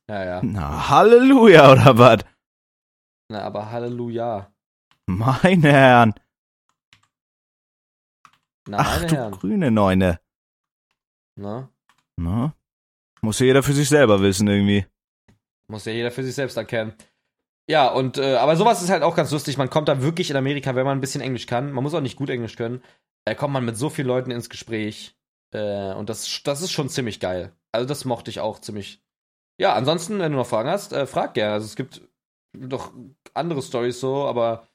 Ja, ja. Na, Halleluja, oder was? Na, aber Halleluja. Meine Herren. Na, Ach meine du Herren. grüne Neune. Ne? Na? Muss ja jeder für sich selber wissen, irgendwie. Muss ja jeder für sich selbst erkennen. Ja, und äh, aber sowas ist halt auch ganz lustig. Man kommt da wirklich in Amerika, wenn man ein bisschen Englisch kann, man muss auch nicht gut Englisch können, äh, kommt man mit so vielen Leuten ins Gespräch. Äh, und das, das ist schon ziemlich geil. Also das mochte ich auch ziemlich. Ja, ansonsten, wenn du noch Fragen hast, äh, frag gerne. Also es gibt noch andere Stories so, aber.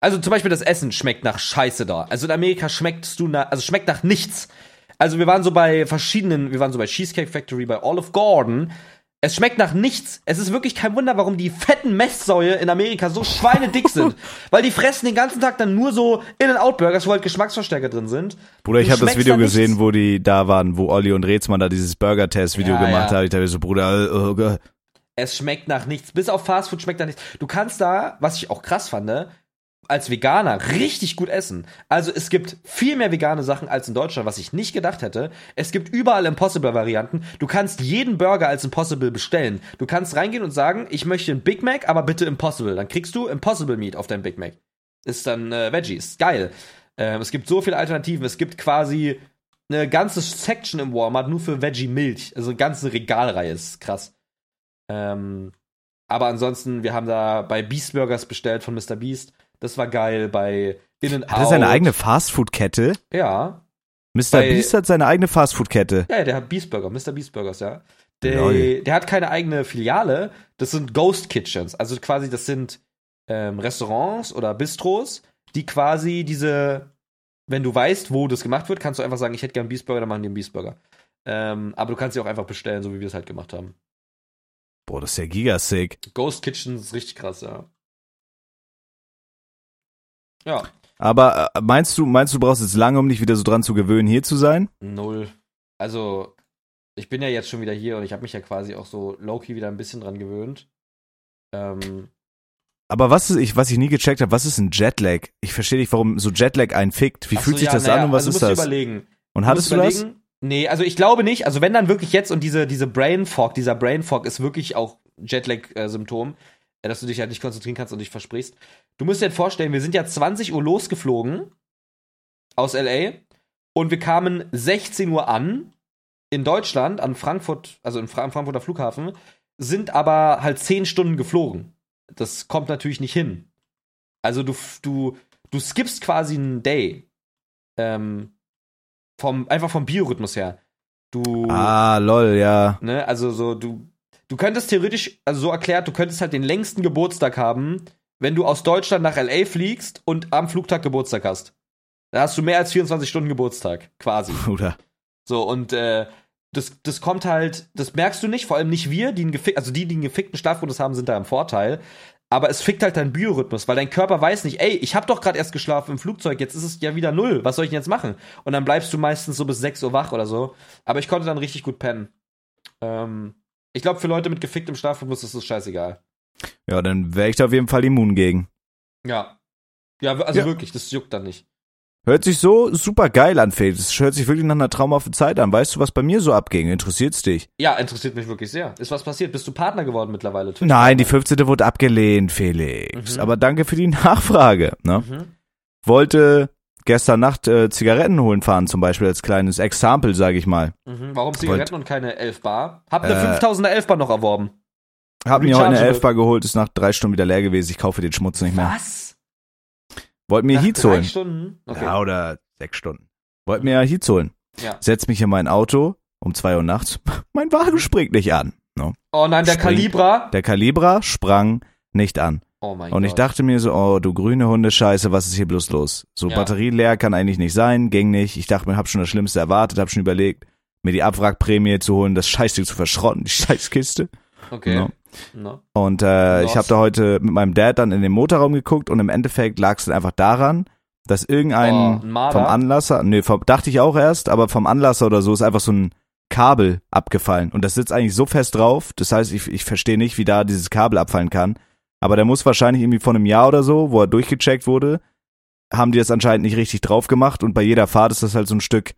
Also zum Beispiel das Essen schmeckt nach Scheiße da. Also in Amerika schmeckst du nach, also schmeckt nach nichts. Also wir waren so bei verschiedenen, wir waren so bei Cheesecake Factory, bei Olive Garden. Es schmeckt nach nichts. Es ist wirklich kein Wunder, warum die fetten Messsäue in Amerika so schweinedick sind. Weil die fressen den ganzen Tag dann nur so In-N-Out-Burgers, wo halt Geschmacksverstärker drin sind. Bruder, ich habe das Video da nichts. gesehen, wo die da waren, wo Olli und Rätsmann da dieses Burger-Test-Video Ja, gemacht ja. haben. Ich dachte so, Bruder, oh Gott. Es schmeckt nach nichts. Bis auf Fastfood schmeckt nach nichts. Du kannst da, was ich auch krass fand, als Veganer richtig gut essen. Also es gibt viel mehr vegane Sachen als in Deutschland, was ich nicht gedacht hätte. Es gibt überall Impossible-Varianten. Du kannst jeden Burger als Impossible bestellen. Du kannst reingehen und sagen, ich möchte einen Big Mac, aber bitte Impossible. Dann kriegst du Impossible Meat auf dein Big Mac. Ist dann äh, Veggies. Geil. Ähm, es gibt so viele Alternativen. Es gibt quasi eine ganze Section im Walmart nur für Veggie-Milch. Also eine ganze Regalreihe. Ist krass. Ähm, aber ansonsten, wir haben da bei Beast Burgers bestellt von Mr. Beast. Das war geil. Bei In-N-Out. Hat er seine eigene Fastfood-Kette? Ja. Mr. Bei- Beast hat seine eigene Fastfood-Kette. Ja, der hat Beast Burger, Mr. Beast Burgers, ja. Der, der hat keine eigene Filiale. Das sind Ghost Kitchens. Also quasi, das sind ähm, Restaurants oder Bistros, die quasi diese, wenn du weißt, wo das gemacht wird, kannst du einfach sagen, ich hätte gern einen Beast Burger, dann machen die einen Beast Burger. Ähm, aber du kannst sie auch einfach bestellen, so wie wir es halt gemacht haben. Boah, das ist ja gigasick. Ghost Kitchen ist richtig krass, ja. Ja, Aber äh, meinst du, meinst du, brauchst jetzt lange, um dich wieder so dran zu gewöhnen, hier zu sein? null. Also, ich bin ja jetzt schon wieder hier und ich habe mich ja quasi auch so low-key wieder ein bisschen dran gewöhnt. Ähm, Aber was ist, ich, was ich nie gecheckt habe, was ist ein Jetlag? Ich verstehe nicht, warum so Jetlag einen fickt. Wie ach fühlt so, sich ja, das naja, an und was also ist das? Du überlegen. Und Du hattest musst du das? Nee, also ich glaube nicht. Also wenn dann wirklich jetzt und diese, diese Brain Fog, dieser Brain Fog ist wirklich auch Jetlag-Symptom, äh, dass du dich halt nicht konzentrieren kannst und dich versprichst. Du musst dir vorstellen, wir sind ja 20 Uhr losgeflogen aus LA und wir kamen 16 Uhr an in Deutschland, an Frankfurt, also Fra am Frankfurter Flughafen, sind aber halt 10 Stunden geflogen. Das kommt natürlich nicht hin. Also du, du, du skippst quasi einen Day. Ähm, vom, einfach vom Biorhythmus her. Du, Ah, lol, ja. ne, also so, du, du könntest theoretisch, also so erklärt, du könntest halt den längsten Geburtstag haben, wenn du aus Deutschland nach LA fliegst und am Flugtag Geburtstag hast. Da hast du mehr als 24 Stunden Geburtstag, quasi. Bruder. So, und äh, das, das kommt halt, das merkst du nicht, vor allem nicht wir, die einen gefick, also die, die einen gefickten Schlafrhythmus haben, sind da im Vorteil. Aber es fickt halt deinen Biorhythmus, weil dein Körper weiß nicht, ey, ich hab doch gerade erst geschlafen im Flugzeug, jetzt ist es ja wieder null, was soll ich denn jetzt machen? Und dann bleibst du meistens so bis 6 Uhr wach oder so. Aber ich konnte dann richtig gut pennen. Ähm, ich glaube, für Leute mit geficktem Schlafrhythmus ist es scheißegal. Ja, dann wäre ich da auf jeden Fall immun gegen. Ja. Ja, also Ja. wirklich, das juckt dann nicht. Hört sich so super geil an, Felix. Das hört sich wirklich nach einer traumhaften Zeit an. Weißt du, was bei mir so abging? Interessiert's dich? Ja, interessiert mich wirklich sehr. Ist was passiert? Bist du Partner geworden mittlerweile? Nein, die 15. wurde abgelehnt, Felix. Mhm. Aber danke für die Nachfrage. Ne? Mhm. Wollte gestern Nacht äh, Zigaretten holen fahren, zum Beispiel als kleines Exempel, sage ich mal. Mhm. Warum Zigaretten und keine 11 Bar? Hab eine Äh, 5000er 11 Bar noch erworben. Hab mir heute eine. Elfbar geholt, ist nach drei Stunden wieder leer gewesen. Ich kaufe den Schmutz nicht mehr. Was? Wollt mir Nach Heats drei holen. Stunden? Okay. Ja, oder sechs Stunden. Wollt mir Heats holen. Ja. Setz mich in mein Auto um zwei Uhr nachts. Mein Wagen springt nicht an. No. Oh nein, der Spring. Kalibra. Der Calibra sprang nicht an. Oh mein Und Gott. ich dachte mir so, oh, du grüne Hundescheiße, was ist hier bloß los? So Ja. Batterie leer kann eigentlich nicht sein, ging nicht. Ich dachte mir, hab schon das Schlimmste erwartet, hab schon überlegt, mir die Abwrackprämie zu holen, das Scheißding zu verschrotten, die Scheißkiste. Okay. No. No. Und äh, ich habe da heute mit meinem Dad dann in den Motorraum geguckt und im Endeffekt lag es dann einfach daran, dass irgendein Oh, vom Anlasser, nee, vom, dachte ich auch erst, aber vom Anlasser oder so ist einfach so ein Kabel abgefallen. Und das sitzt eigentlich so fest drauf. Das heißt, ich, ich verstehe nicht, wie da dieses Kabel abfallen kann. Aber der muss wahrscheinlich irgendwie vor einem Jahr oder so, wo er durchgecheckt wurde, haben die das anscheinend nicht richtig drauf gemacht. Und bei jeder Fahrt ist das halt so ein Stück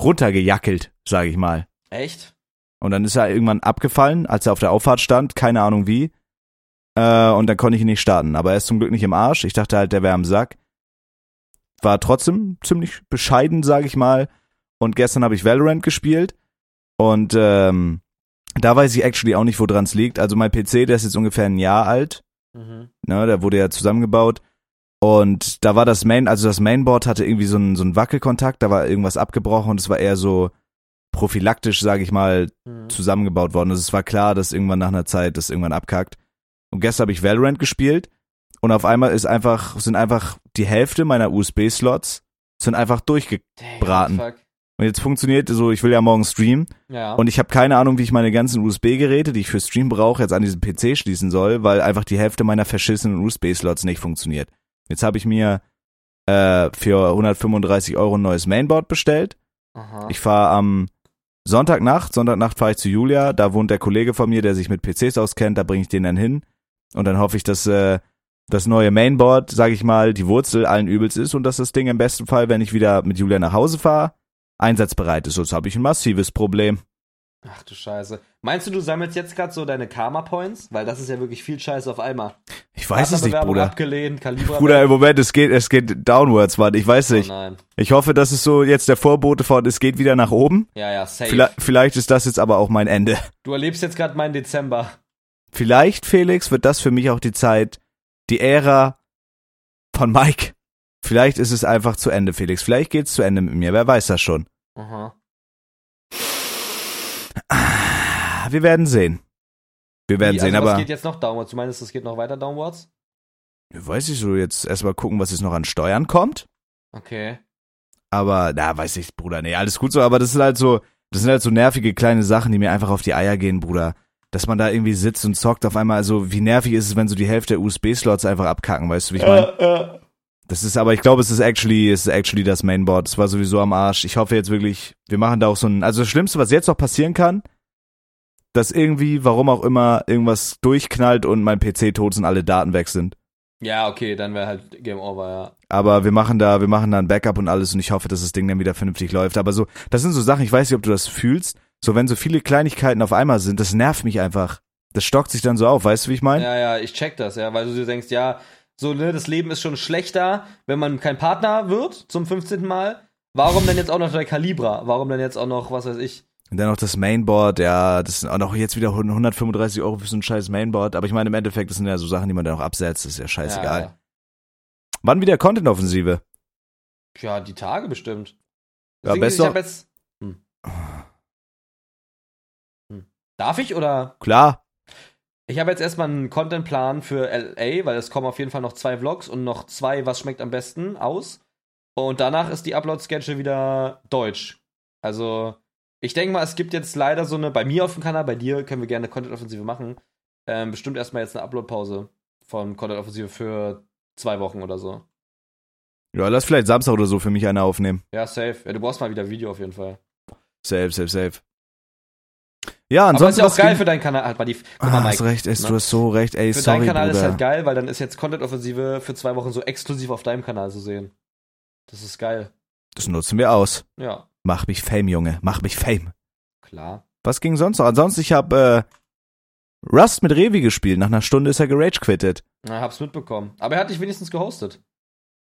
runtergejackelt, sage ich mal. Echt? Und dann ist er irgendwann abgefallen, als er auf der Auffahrt stand, keine Ahnung wie. Äh, und dann konnte ich ihn nicht starten. Aber er ist zum Glück nicht im Arsch. Ich dachte halt, der wäre am Sack. War trotzdem ziemlich bescheiden, sage ich mal. Und gestern habe ich Valorant gespielt. Und ähm, da weiß ich actually auch nicht, woran es liegt. Also mein PC, der ist jetzt ungefähr ein Jahr alt. Mhm. Ne, der wurde ja zusammengebaut. Und da war das Main, also das Mainboard hatte irgendwie so einen, so einen Wackelkontakt, da war irgendwas abgebrochen und es war eher so prophylaktisch, sage ich mal, mhm. zusammengebaut worden. Also es war klar, dass irgendwann nach einer Zeit das irgendwann abkackt. Und gestern habe ich Valorant gespielt und auf einmal ist einfach, sind einfach die Hälfte meiner USB-Slots sind einfach durchgebraten. Damn, und jetzt funktioniert so, ich will ja morgen streamen. Ja. Und ich habe keine Ahnung, wie ich meine ganzen USB-Geräte, die ich für Stream brauche, jetzt an diesen PC schließen soll, weil einfach die Hälfte meiner verschissenen USB-Slots nicht funktioniert. Jetzt habe ich mir äh, für 135 Euro ein neues Mainboard bestellt. Aha. Ich fahre am Sonntagnacht, Sonntagnacht fahre ich zu Julia, da wohnt der Kollege von mir, der sich mit PCs auskennt, da bringe ich den dann hin. Und dann hoffe ich, dass äh, das neue Mainboard, sage ich mal, die Wurzel allen Übels ist und dass das Ding im besten Fall, wenn ich wieder mit Julia nach Hause fahre, einsatzbereit ist. Sonst habe ich ein massives Problem. Ach du Scheiße. Meinst du, du sammelst jetzt gerade so deine Karma-Points? Weil das ist ja wirklich viel Scheiße auf einmal. Ich weiß es nicht, Bruder. Abgelehnt, Kaliber Bruder, im Moment, es geht, es geht downwards, Mann. Ich weiß nicht. Oh nein. Ich hoffe, das ist so jetzt der Vorbote von, es geht wieder nach oben. Ja, ja, safe. Vielleicht, vielleicht ist das jetzt aber auch mein Ende. Du erlebst jetzt gerade meinen Dezember. Vielleicht, Felix, wird das für mich auch die Zeit, die Ära von Mike. Vielleicht ist es einfach zu Ende, Felix. Vielleicht geht's zu Ende mit mir. Wer weiß das schon. Aha. Wir werden sehen. Wir werden Wie, sehen, also aber. Was geht jetzt noch downwards? Du meinst, es geht noch weiter downwards? Weiß ich so, jetzt erstmal gucken, was jetzt noch an Steuern kommt. Okay. Aber, na, weiß ich, Bruder, nee, alles gut so, aber das sind halt so, das sind halt so nervige kleine Sachen, die mir einfach auf die Eier gehen, Bruder. Dass man da irgendwie sitzt und zockt auf einmal, also wie nervig ist es, wenn so die Hälfte der USB-Slots einfach abkacken, weißt du, wie ich meine? Äh, äh. Das ist aber, ich glaube, es ist actually, es ist actually das Mainboard. Es war sowieso am Arsch. Ich hoffe jetzt wirklich, wir machen da auch so ein, also das Schlimmste, was jetzt noch passieren kann, dass irgendwie, warum auch immer, irgendwas durchknallt und mein PC tot ist und alle Daten weg sind. Ja, okay, dann wäre halt Game Over, ja. Aber wir machen da, wir machen da ein Backup und alles und ich hoffe, dass das Ding dann wieder vernünftig läuft. Aber so, das sind so Sachen, ich weiß nicht, ob du das fühlst. So, wenn so viele Kleinigkeiten auf einmal sind, das nervt mich einfach. Das stockt sich dann so auf, weißt du, wie ich meine? Ja, ja, ich check das, ja, weil du dir denkst, ja, so, ne, das Leben ist schon schlechter, wenn man kein Partner wird zum 15. Mal. Warum denn jetzt auch noch der Kalibra? Warum denn jetzt auch noch, was weiß ich? Und dann noch das Mainboard, ja, das sind auch noch jetzt wieder 135 Euro für so ein scheiß Mainboard. Aber ich meine, im Endeffekt, das sind ja so Sachen, die man dann auch absetzt, das ist ja scheißegal. Ja, ja. Wann wieder Content-Offensive? Ja, die Tage bestimmt. Ja, besser. Jetzt... Hm. Hm. Darf ich oder? Klar. Ich habe jetzt erstmal einen Contentplan für LA, weil es kommen auf jeden Fall noch zwei Vlogs und noch zwei, was schmeckt am besten, aus. Und danach ist die Upload-Schedule wieder deutsch. Also, ich denke mal, es gibt jetzt leider so eine, bei mir auf dem Kanal, bei dir können wir gerne Content-Offensive machen. Ähm, bestimmt erstmal jetzt eine Upload-Pause von Content-Offensive für zwei Wochen oder so. Ja, lass vielleicht Samstag oder so für mich eine aufnehmen. Ja, safe. Ja, du brauchst mal wieder Video auf jeden Fall. Safe, safe, safe. Ja, ansonsten. Aber ist ja auch geil für deinen Kanal. Halt mal die, ah, mal, hast recht, ey, ne? du hast so recht, ey, für sorry, Für deinen Kanal Bruder. ist halt geil, weil dann ist jetzt Content-Offensive für zwei Wochen so exklusiv auf deinem Kanal zu sehen. Das ist geil. Das nutzen wir aus. Ja. Mach mich Fame, Junge. Mach mich Fame. Klar. Was ging sonst noch? Ansonsten, ich hab äh, Rust mit Revi gespielt. Nach einer Stunde ist er gerage quittet. Na, hab's mitbekommen. Aber er hat dich wenigstens gehostet.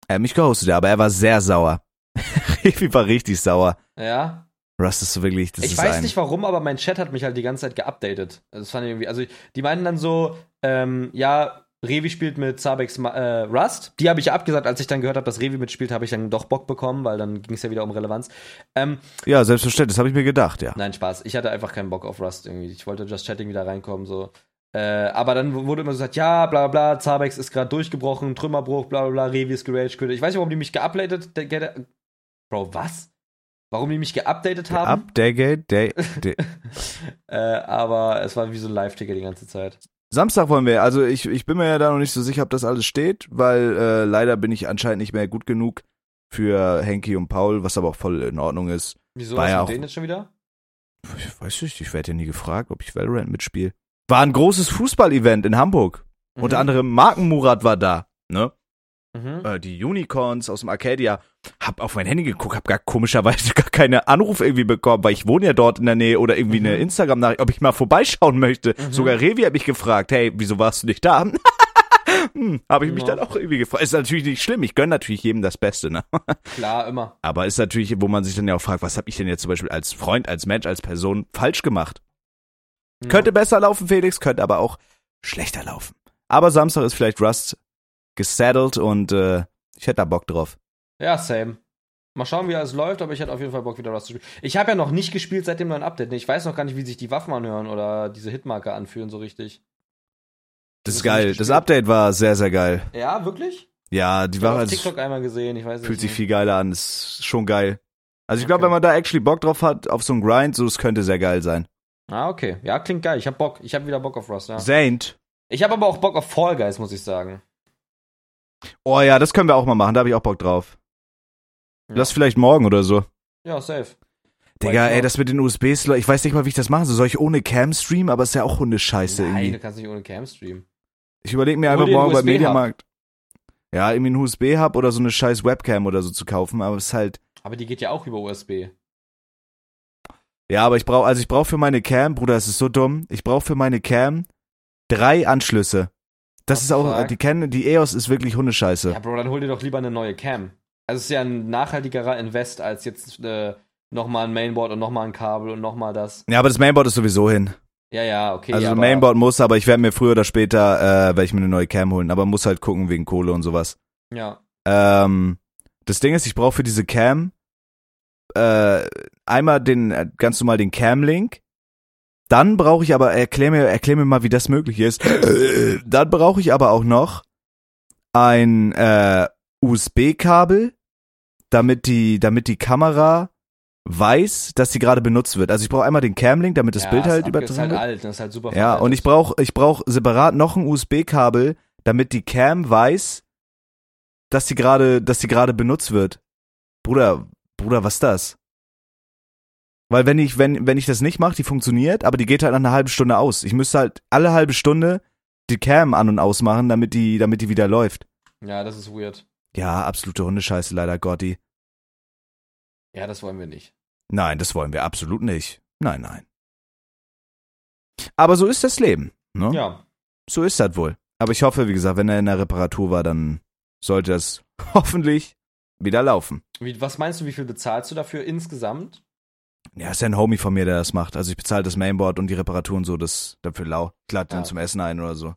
Er hat mich gehostet, ja, aber er war sehr sauer. Revi war richtig sauer. Ja. Rust ist wirklich, das ich ist weiß ein nicht warum, aber mein Chat hat mich halt die ganze Zeit geupdatet. Das fand ich irgendwie, also die meinten dann so, ähm, ja, Revi spielt mit Zabex äh, Rust. Die habe ich ja abgesagt, als ich dann gehört habe, dass Revi mitspielt, habe ich dann doch Bock bekommen, weil dann ging es ja wieder um Relevanz. Ähm, ja, selbstverständlich, das habe ich mir gedacht, ja. Nein, Spaß. Ich hatte einfach keinen Bock auf Rust irgendwie. Ich wollte Just Chatting wieder reinkommen, so. Äh, aber dann wurde immer so gesagt, ja, bla bla, Zabex ist gerade durchgebrochen, Trümmerbruch, bla bla bla, Revi ist gerage Ich weiß nicht, warum die mich geupdatet, Bro, was? Warum die mich geupdatet haben? Update, day, day. äh, aber es war wie so ein Live-Ticker die ganze Zeit. Samstag wollen wir, also ich, ich bin mir ja da noch nicht so sicher, ob das alles steht, weil äh, leider bin ich anscheinend nicht mehr gut genug für Henky und Paul, was aber auch voll in Ordnung ist. Wieso, was ja mit denen jetzt schon wieder? Ich weiß nicht, ich werde ja nie gefragt, ob ich Valorant mitspiele. War ein großes Fußball-Event in Hamburg. Mhm. Unter anderem Marken Murat war da, ne? Mhm. Äh, die Unicorns aus dem Arcadia. Hab auf mein Handy geguckt, hab gar komischerweise gar keine Anruf irgendwie bekommen, weil ich wohne ja dort in der Nähe oder irgendwie eine Mhm. Instagram-Nachricht, ob ich mal vorbeischauen möchte. Mhm. Sogar Revi hat mich gefragt, hey, wieso warst du nicht da? hm, habe ich mich Ja. dann auch irgendwie gefragt. Ist natürlich nicht schlimm, ich gönne natürlich jedem das Beste, ne? Klar, immer. Aber ist natürlich, wo man sich dann ja auch fragt, was habe ich denn jetzt zum Beispiel als Freund, als Mensch, als Person falsch gemacht? Ja. Könnte besser laufen, Felix, könnte aber auch schlechter laufen. Aber Samstag ist vielleicht Rust gesaddelt und äh, ich hätte da Bock drauf. Ja, same. Mal schauen, wie alles läuft, aber ich hätte auf jeden Fall Bock, wieder was zu spielen. Ich habe ja noch nicht gespielt seit dem neuen Update. Ich weiß noch gar nicht, wie sich die Waffen anhören oder diese Hitmarker anfühlen, so richtig. Das ist geil. Das? Update war sehr, sehr geil. Ja, wirklich? Ja, die Ich war also, TikTok einmal gesehen, ich weiß fühlt sich viel geiler an. Ist schon geil. Also ich glaube, Okay. wenn man da actually Bock drauf hat, auf so einen Grind, so, es könnte sehr geil sein. Ah, okay. Ja, klingt geil. Ich hab Bock. Ich hab wieder Bock auf Rust, ja. Saint. Ich habe aber auch Bock auf Fall Guys, muss ich sagen. Oh ja, das können wir auch mal machen, da habe ich auch Bock drauf. Ja. Lass vielleicht morgen oder so. Ja, safe. Digga, ey, das mit den USBs, ich weiß nicht mal, wie ich das mache. So soll ich ohne Cam streamen, aber ist ja auch Hundescheiße Nein, irgendwie. du kannst nicht ohne Cam streamen. Ich überlege mir Hol einfach morgen beim. Mediamarkt. Ja, irgendwie einen USB-Hub oder so eine scheiß Webcam oder so zu kaufen, aber es ist halt. Aber die geht ja auch über USB. Ja, aber ich brauche, also ich brauche für meine Cam, Bruder, es ist so dumm. Ich brauche für meine Cam drei Anschlüsse. Das ist auch, fuck? die Canon, die EOS ist wirklich Hundescheiße. Ja, Bro, dann hol dir doch lieber eine neue Cam. Also es ist ja ein nachhaltigerer Invest als jetzt äh, nochmal ein Mainboard und nochmal ein Kabel und nochmal das. Ja, aber das Mainboard ist sowieso hin. Ja, ja, okay. also ja, Mainboard muss, aber ich werde mir früher oder später, äh, werde ich mir eine neue Cam holen. Aber muss halt gucken wegen Kohle und sowas. Ja. Ähm, das Ding ist, ich brauche für diese Cam äh, einmal den äh, ganz normal den Cam-Link. Dann brauche ich aber, erklär mir, erklär mir mal, wie das möglich ist. Dann brauche ich aber auch noch ein äh, USB-Kabel, damit die, damit die Kamera weiß, dass sie gerade benutzt wird. Also ich brauche einmal den Cam-Link, damit das ja, Bild ist halt abge- Ist übertragen halt wird. alt, das ist halt super Ja, und ich brauche ich brauch separat noch ein USB-Kabel, damit die Cam weiß, dass sie gerade, dass sie gerade benutzt wird. Bruder, Bruder, was ist das? Weil wenn ich, wenn, wenn ich das nicht mache, die funktioniert, aber die geht halt nach einer halben Stunde aus. Ich müsste halt alle halbe Stunde die Cam an und ausmachen, damit die, damit die wieder läuft. Ja, das ist weird. Ja, absolute Hundescheiße leider, Gotti. Ja, das wollen wir nicht. Nein, das wollen wir absolut nicht. Nein, nein. Aber so ist das Leben. Ne? Ja. So ist das wohl. Aber ich hoffe, wie gesagt, wenn er in der Reparatur war, dann sollte das hoffentlich wieder laufen. Wie, was meinst du, wie viel bezahlst du dafür insgesamt? Ja, ist ja ein Homie von mir, der das macht. Also ich bezahle das Mainboard und die Reparatur und so, das dafür lau. Lade den Ah, zum. Essen ein oder so.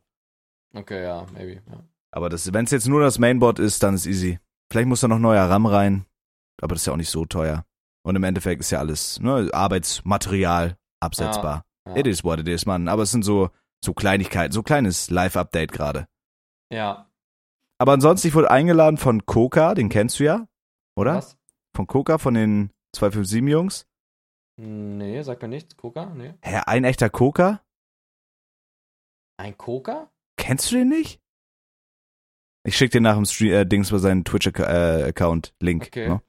Okay, ja, maybe. Ja. Aber das, wenn es jetzt nur das Mainboard ist, dann ist easy. Vielleicht muss da noch neuer RAM rein, aber das ist ja auch nicht so teuer. Und im Endeffekt ist ja alles ne, Arbeitsmaterial absetzbar. Ja. It is what it is, Mann. Aber es sind so so Kleinigkeiten, so kleines Live-Update gerade. Ja. Aber ansonsten, ich wurde eingeladen von Coca, den kennst du ja, oder? Was? Von Coca, von den 257-Jungs. Nee, sag mir nichts. Coca? Nee. Hä, ein echter Coca? Ein Coca? Kennst du den nicht? Ich schick dir nach dem Stream, äh, Dings bei seinen Twitch-Account Link. Okay. Ne?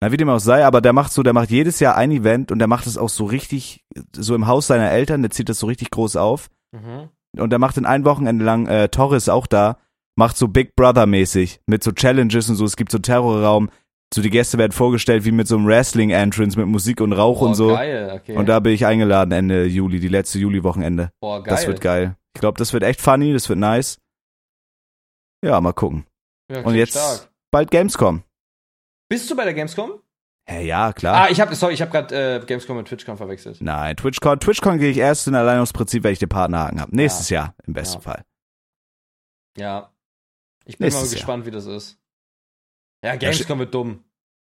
Na, wie dem auch sei, aber der macht so, der macht jedes Jahr ein Event und der macht es auch so richtig, so im Haus seiner Eltern, der zieht das so richtig groß auf. Mhm. Und der macht in ein Wochenende lang, äh, Torres auch da, macht so Big Brother-mäßig, mit so Challenges und so, es gibt so Terrorraum, so die Gäste werden vorgestellt wie mit so einem Wrestling-Entrance mit Musik und Rauch Boah, und so. geil, okay. Und da bin ich eingeladen Ende Juli, die letzte Juli-Wochenende. Boah, geil. Das wird geil. Ich glaube, das wird echt funny, das wird nice. Ja, mal gucken. Ja, Und jetzt Stark. bald Gamescom. Bist du bei der Gamescom? Hä, ja, klar. Ah, ich habe, sorry, ich habe gerade äh, Gamescom mit TwitchCon verwechselt. Nein, TwitchCon, TwitchCon gehe ich erst in allein aus Prinzip, wenn ich den Partnerhaken habe. Nächstes Jahr, im besten Ja. Fall. Ja. Ich bin Nächstes mal Jahr. gespannt, wie das ist. Ja, Gamescom wird dumm.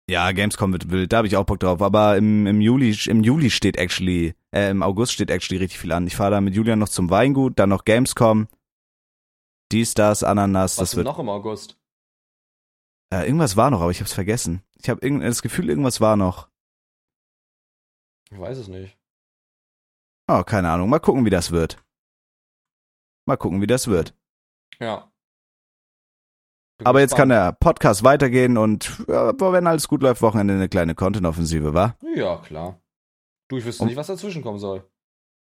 Ja, Gamescom wird wild, da habe ich auch Bock drauf. Aber im, im Juli, im Juli steht actually, äh, im August steht actually richtig viel an. Ich fahre da mit Julian noch zum Weingut, dann noch Gamescom. Dies, das, Ananas, Was das wird. noch im August? Äh, irgendwas war noch, aber ich hab's vergessen. Ich habe das Gefühl, irgendwas war noch. Ich weiß es nicht. Oh, keine Ahnung. Mal gucken, wie das wird. Mal gucken, wie das wird. Ja. Aber jetzt kann der Podcast weitergehen und ja, wenn alles gut läuft, Wochenende eine kleine Content-Offensive, wa? Ja, klar. Du, ich wüsste Und- nicht, was dazwischen kommen soll.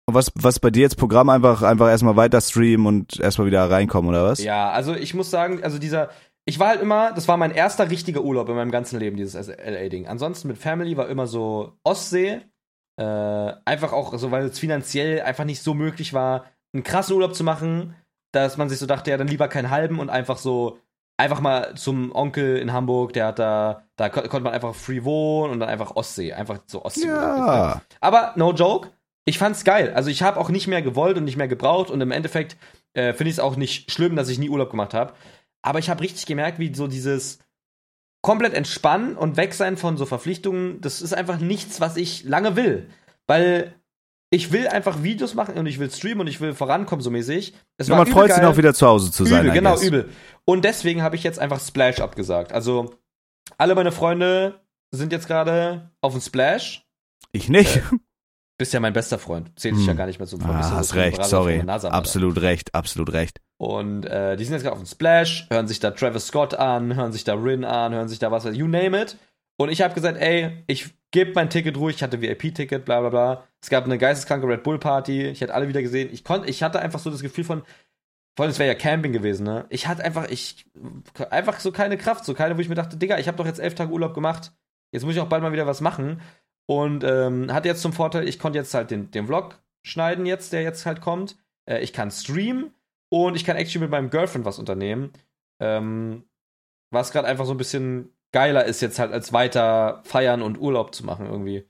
Und was, was bei dir jetzt Programm einfach, einfach erstmal weiter streamen und erstmal wieder reinkommen, oder was? Ja, also ich muss sagen, also dieser, ich war halt immer, das war mein erster richtiger Urlaub in meinem ganzen Leben, dieses LA-Ding. Ansonsten mit Family war immer so Ostsee. Äh, einfach auch so, weil es finanziell einfach nicht so möglich war, einen krassen Urlaub zu machen, dass man sich so dachte, ja, dann lieber keinen halben und einfach so, einfach mal zum Onkel in Hamburg, der hat da, da kon konnte man einfach free wohnen und dann einfach Ostsee, einfach so Ostsee. Ja. Aber no joke, ich fand's geil. Also ich habe auch nicht mehr gewollt und nicht mehr gebraucht und im Endeffekt äh, finde ich es auch nicht schlimm, dass ich nie Urlaub gemacht habe. Aber ich habe richtig gemerkt, wie so dieses komplett entspannen und weg sein von so Verpflichtungen, das ist einfach nichts, was ich lange will. Weil ich will einfach Videos machen und ich will streamen und ich will vorankommen, so mäßig. Es Ja, man freut sich geil. auch wieder zu Hause zu sein. Übel, I genau, guess. übel. Und deswegen habe ich jetzt einfach Splash abgesagt. Also, alle meine Freunde sind jetzt gerade auf dem Splash. Ich nicht. Bist ja mein bester Freund. Zählt sich ja Hm. gar nicht mehr zum Freund. Ah, ja hast recht, sorry. NASA. Absolut recht, absolut recht. Und äh, die sind jetzt gerade auf dem Splash, hören sich da Travis Scott an, hören sich da Rin an, hören sich da was, you name it. Und ich habe gesagt, ey, ich gebe mein Ticket ruhig, ich hatte VIP-Ticket, bla bla bla. Es gab eine geisteskranke Red Bull-Party, ich hätte alle wieder gesehen. Ich konnte, ich hatte einfach so das Gefühl von, vor allem, es wäre ja Camping gewesen, ne? Ich hatte einfach, ich, einfach so keine Kraft, so keine, wo ich mir dachte, Digga, ich habe doch jetzt elf Tage Urlaub gemacht, jetzt muss ich auch bald mal wieder was machen. Und ähm, hatte jetzt zum Vorteil, ich konnte jetzt halt den, den Vlog schneiden jetzt, der jetzt halt kommt. Äh, ich kann streamen und ich kann actually mit meinem Girlfriend was unternehmen. Ähm, was gerade einfach so ein bisschen geiler ist, jetzt halt als weiter feiern und Urlaub zu machen irgendwie.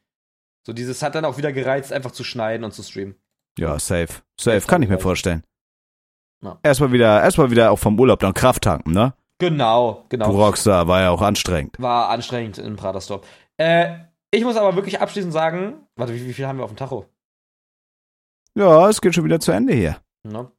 So dieses hat dann auch wieder gereizt, einfach zu schneiden und zu streamen. Ja, safe. Safe, kann ich mir vorstellen. Ja. Erstmal wieder, erstmal wieder auch vom Urlaub dann Kraft tanken, ne? Genau, Du genau. Rockstar, war ja auch anstrengend. War anstrengend in Praterstop. Äh, ich muss aber wirklich abschließend sagen, warte, wie, wie viel haben wir auf dem Tacho? Ja, es geht schon wieder zu Ende hier. Ne?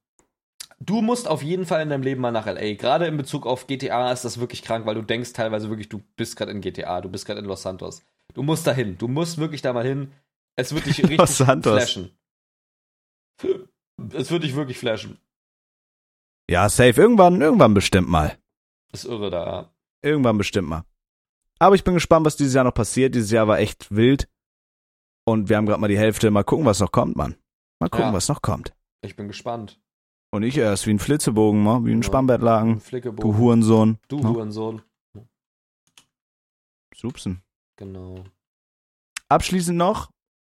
Du musst auf jeden Fall in deinem Leben mal nach LA. Gerade in Bezug auf GTA ist das wirklich krank, weil du denkst teilweise wirklich, du bist gerade in GTA, du bist gerade in Los Santos. Du musst dahin. Du musst wirklich da mal hin. Es wird dich richtig Los Santos. flashen. Es wird dich wirklich flashen. Ja, safe. Irgendwann, irgendwann bestimmt mal. Ist irre da. Irgendwann bestimmt mal. Aber ich bin gespannt, was dieses Jahr noch passiert. Dieses Jahr war echt wild. Und wir haben gerade mal die Hälfte. Mal gucken, was noch kommt, Mann. Mal gucken, Ja. was noch kommt. Ich bin gespannt. Und ich erst wie ein Flitzebogen, ma, wie ein Ja. Spannbettlagen. Flickebogen. Du Hurensohn. Du Ja. Hurensohn. Supsen. Genau. Abschließend noch,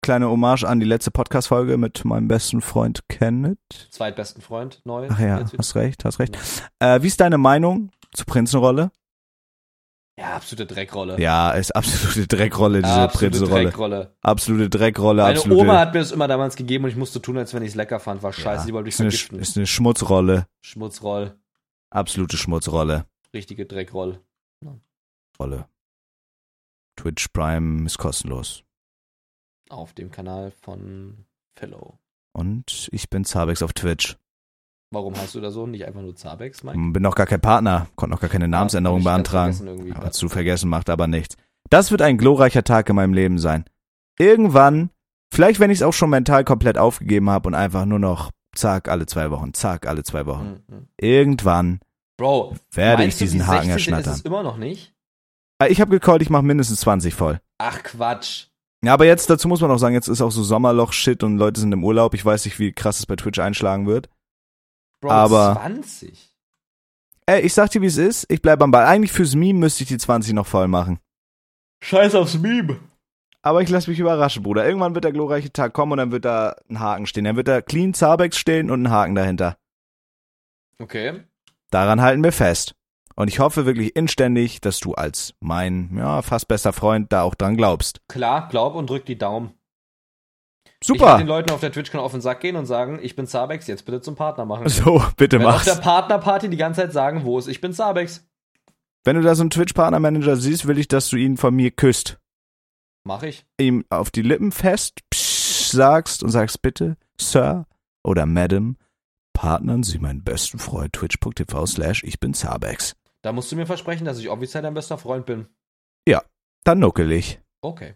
kleine Hommage an die letzte Podcast-Folge mit meinem besten Freund Kenneth. Zweitbesten Freund, neu. Ach ja, hast recht, hast recht. Äh, wie ist deine Meinung zur Prinzenrolle? Ja, absolute Dreckrolle. Ja, ist absolute Dreckrolle, diese absolute Prinzenrolle. Dreckrolle. Absolute Dreckrolle, Meine absolute. Oma hat mir das immer damals gegeben und ich musste tun, als wenn ich es lecker fand. War scheiße, ja, die wollte ich ist, eine, vergiften. ist eine Schmutzrolle. Schmutzroll. Absolute Schmutzrolle. Richtige Dreckroll. Rolle. Twitch Prime ist kostenlos. Auf dem Kanal von Fellow. Und ich bin Zabex auf Twitch. Warum heißt du da so? Nicht einfach nur Zabex, Mike? Bin noch gar kein Partner, konnte noch gar keine Namensänderung ganz beantragen. vergessen. Aber zu vergessen macht aber nichts. Das wird ein glorreicher Tag in meinem Leben sein. Irgendwann, vielleicht wenn ich es auch schon mental komplett aufgegeben habe und einfach nur noch zack alle zwei Wochen, zack alle zwei Wochen. Mhm. Irgendwann Bro, werde ich meinst du, diesen die Haken 16 ist erschnattern. es immer noch nicht? Äh, Ich habe gecallt, ich mache mindestens 20 voll. Ach Quatsch. Ja, aber jetzt, dazu muss man auch sagen, jetzt ist auch so Sommerloch-Shit und Leute sind im Urlaub. Ich weiß nicht, wie krass es bei Twitch einschlagen wird. Bro, Aber- 20. Ey, ich sag dir, wie es ist. Ich bleib am Ball. Eigentlich fürs Meme müsste ich die 20 noch voll machen. Scheiß aufs Meme. Aber ich lass mich überraschen, Bruder. Irgendwann wird der glorreiche Tag kommen und dann wird da ein Haken stehen. Dann wird da Clean Zabex stehen und ein Haken dahinter. Okay. Daran halten wir fest. Und ich hoffe wirklich inständig, dass du als mein, ja, fast bester Freund da auch dran glaubst. Klar, glaub und drück die Daumen. Ich werde Super. den Leuten auf der TwitchCon auf den Sack gehen und sagen, ich bin Zabex, jetzt bitte zum Partner machen. So, bitte Wenn auf der mach's. Partnerparty die ganze Zeit sagen, wo ist ich bin Zabex. Wenn du da so einen Twitch-Partner-Manager siehst, will ich, dass du ihn von mir küsst. Mach ich. Ihm auf die Lippen fest psch, sagst und sagst bitte, Sir oder Madam, partnern Sie meinen besten Freund twitch.tv slash ich bin Zabex. Da musst du mir versprechen, dass ich offiziell dein bester Freund bin. Dann nuckel ich. Okay.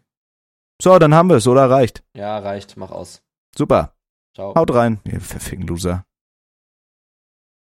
So, dann haben wir es, oder reicht? Ja, reicht. Mach aus. Super. Ciao. Haut rein, ihr verficken Loser.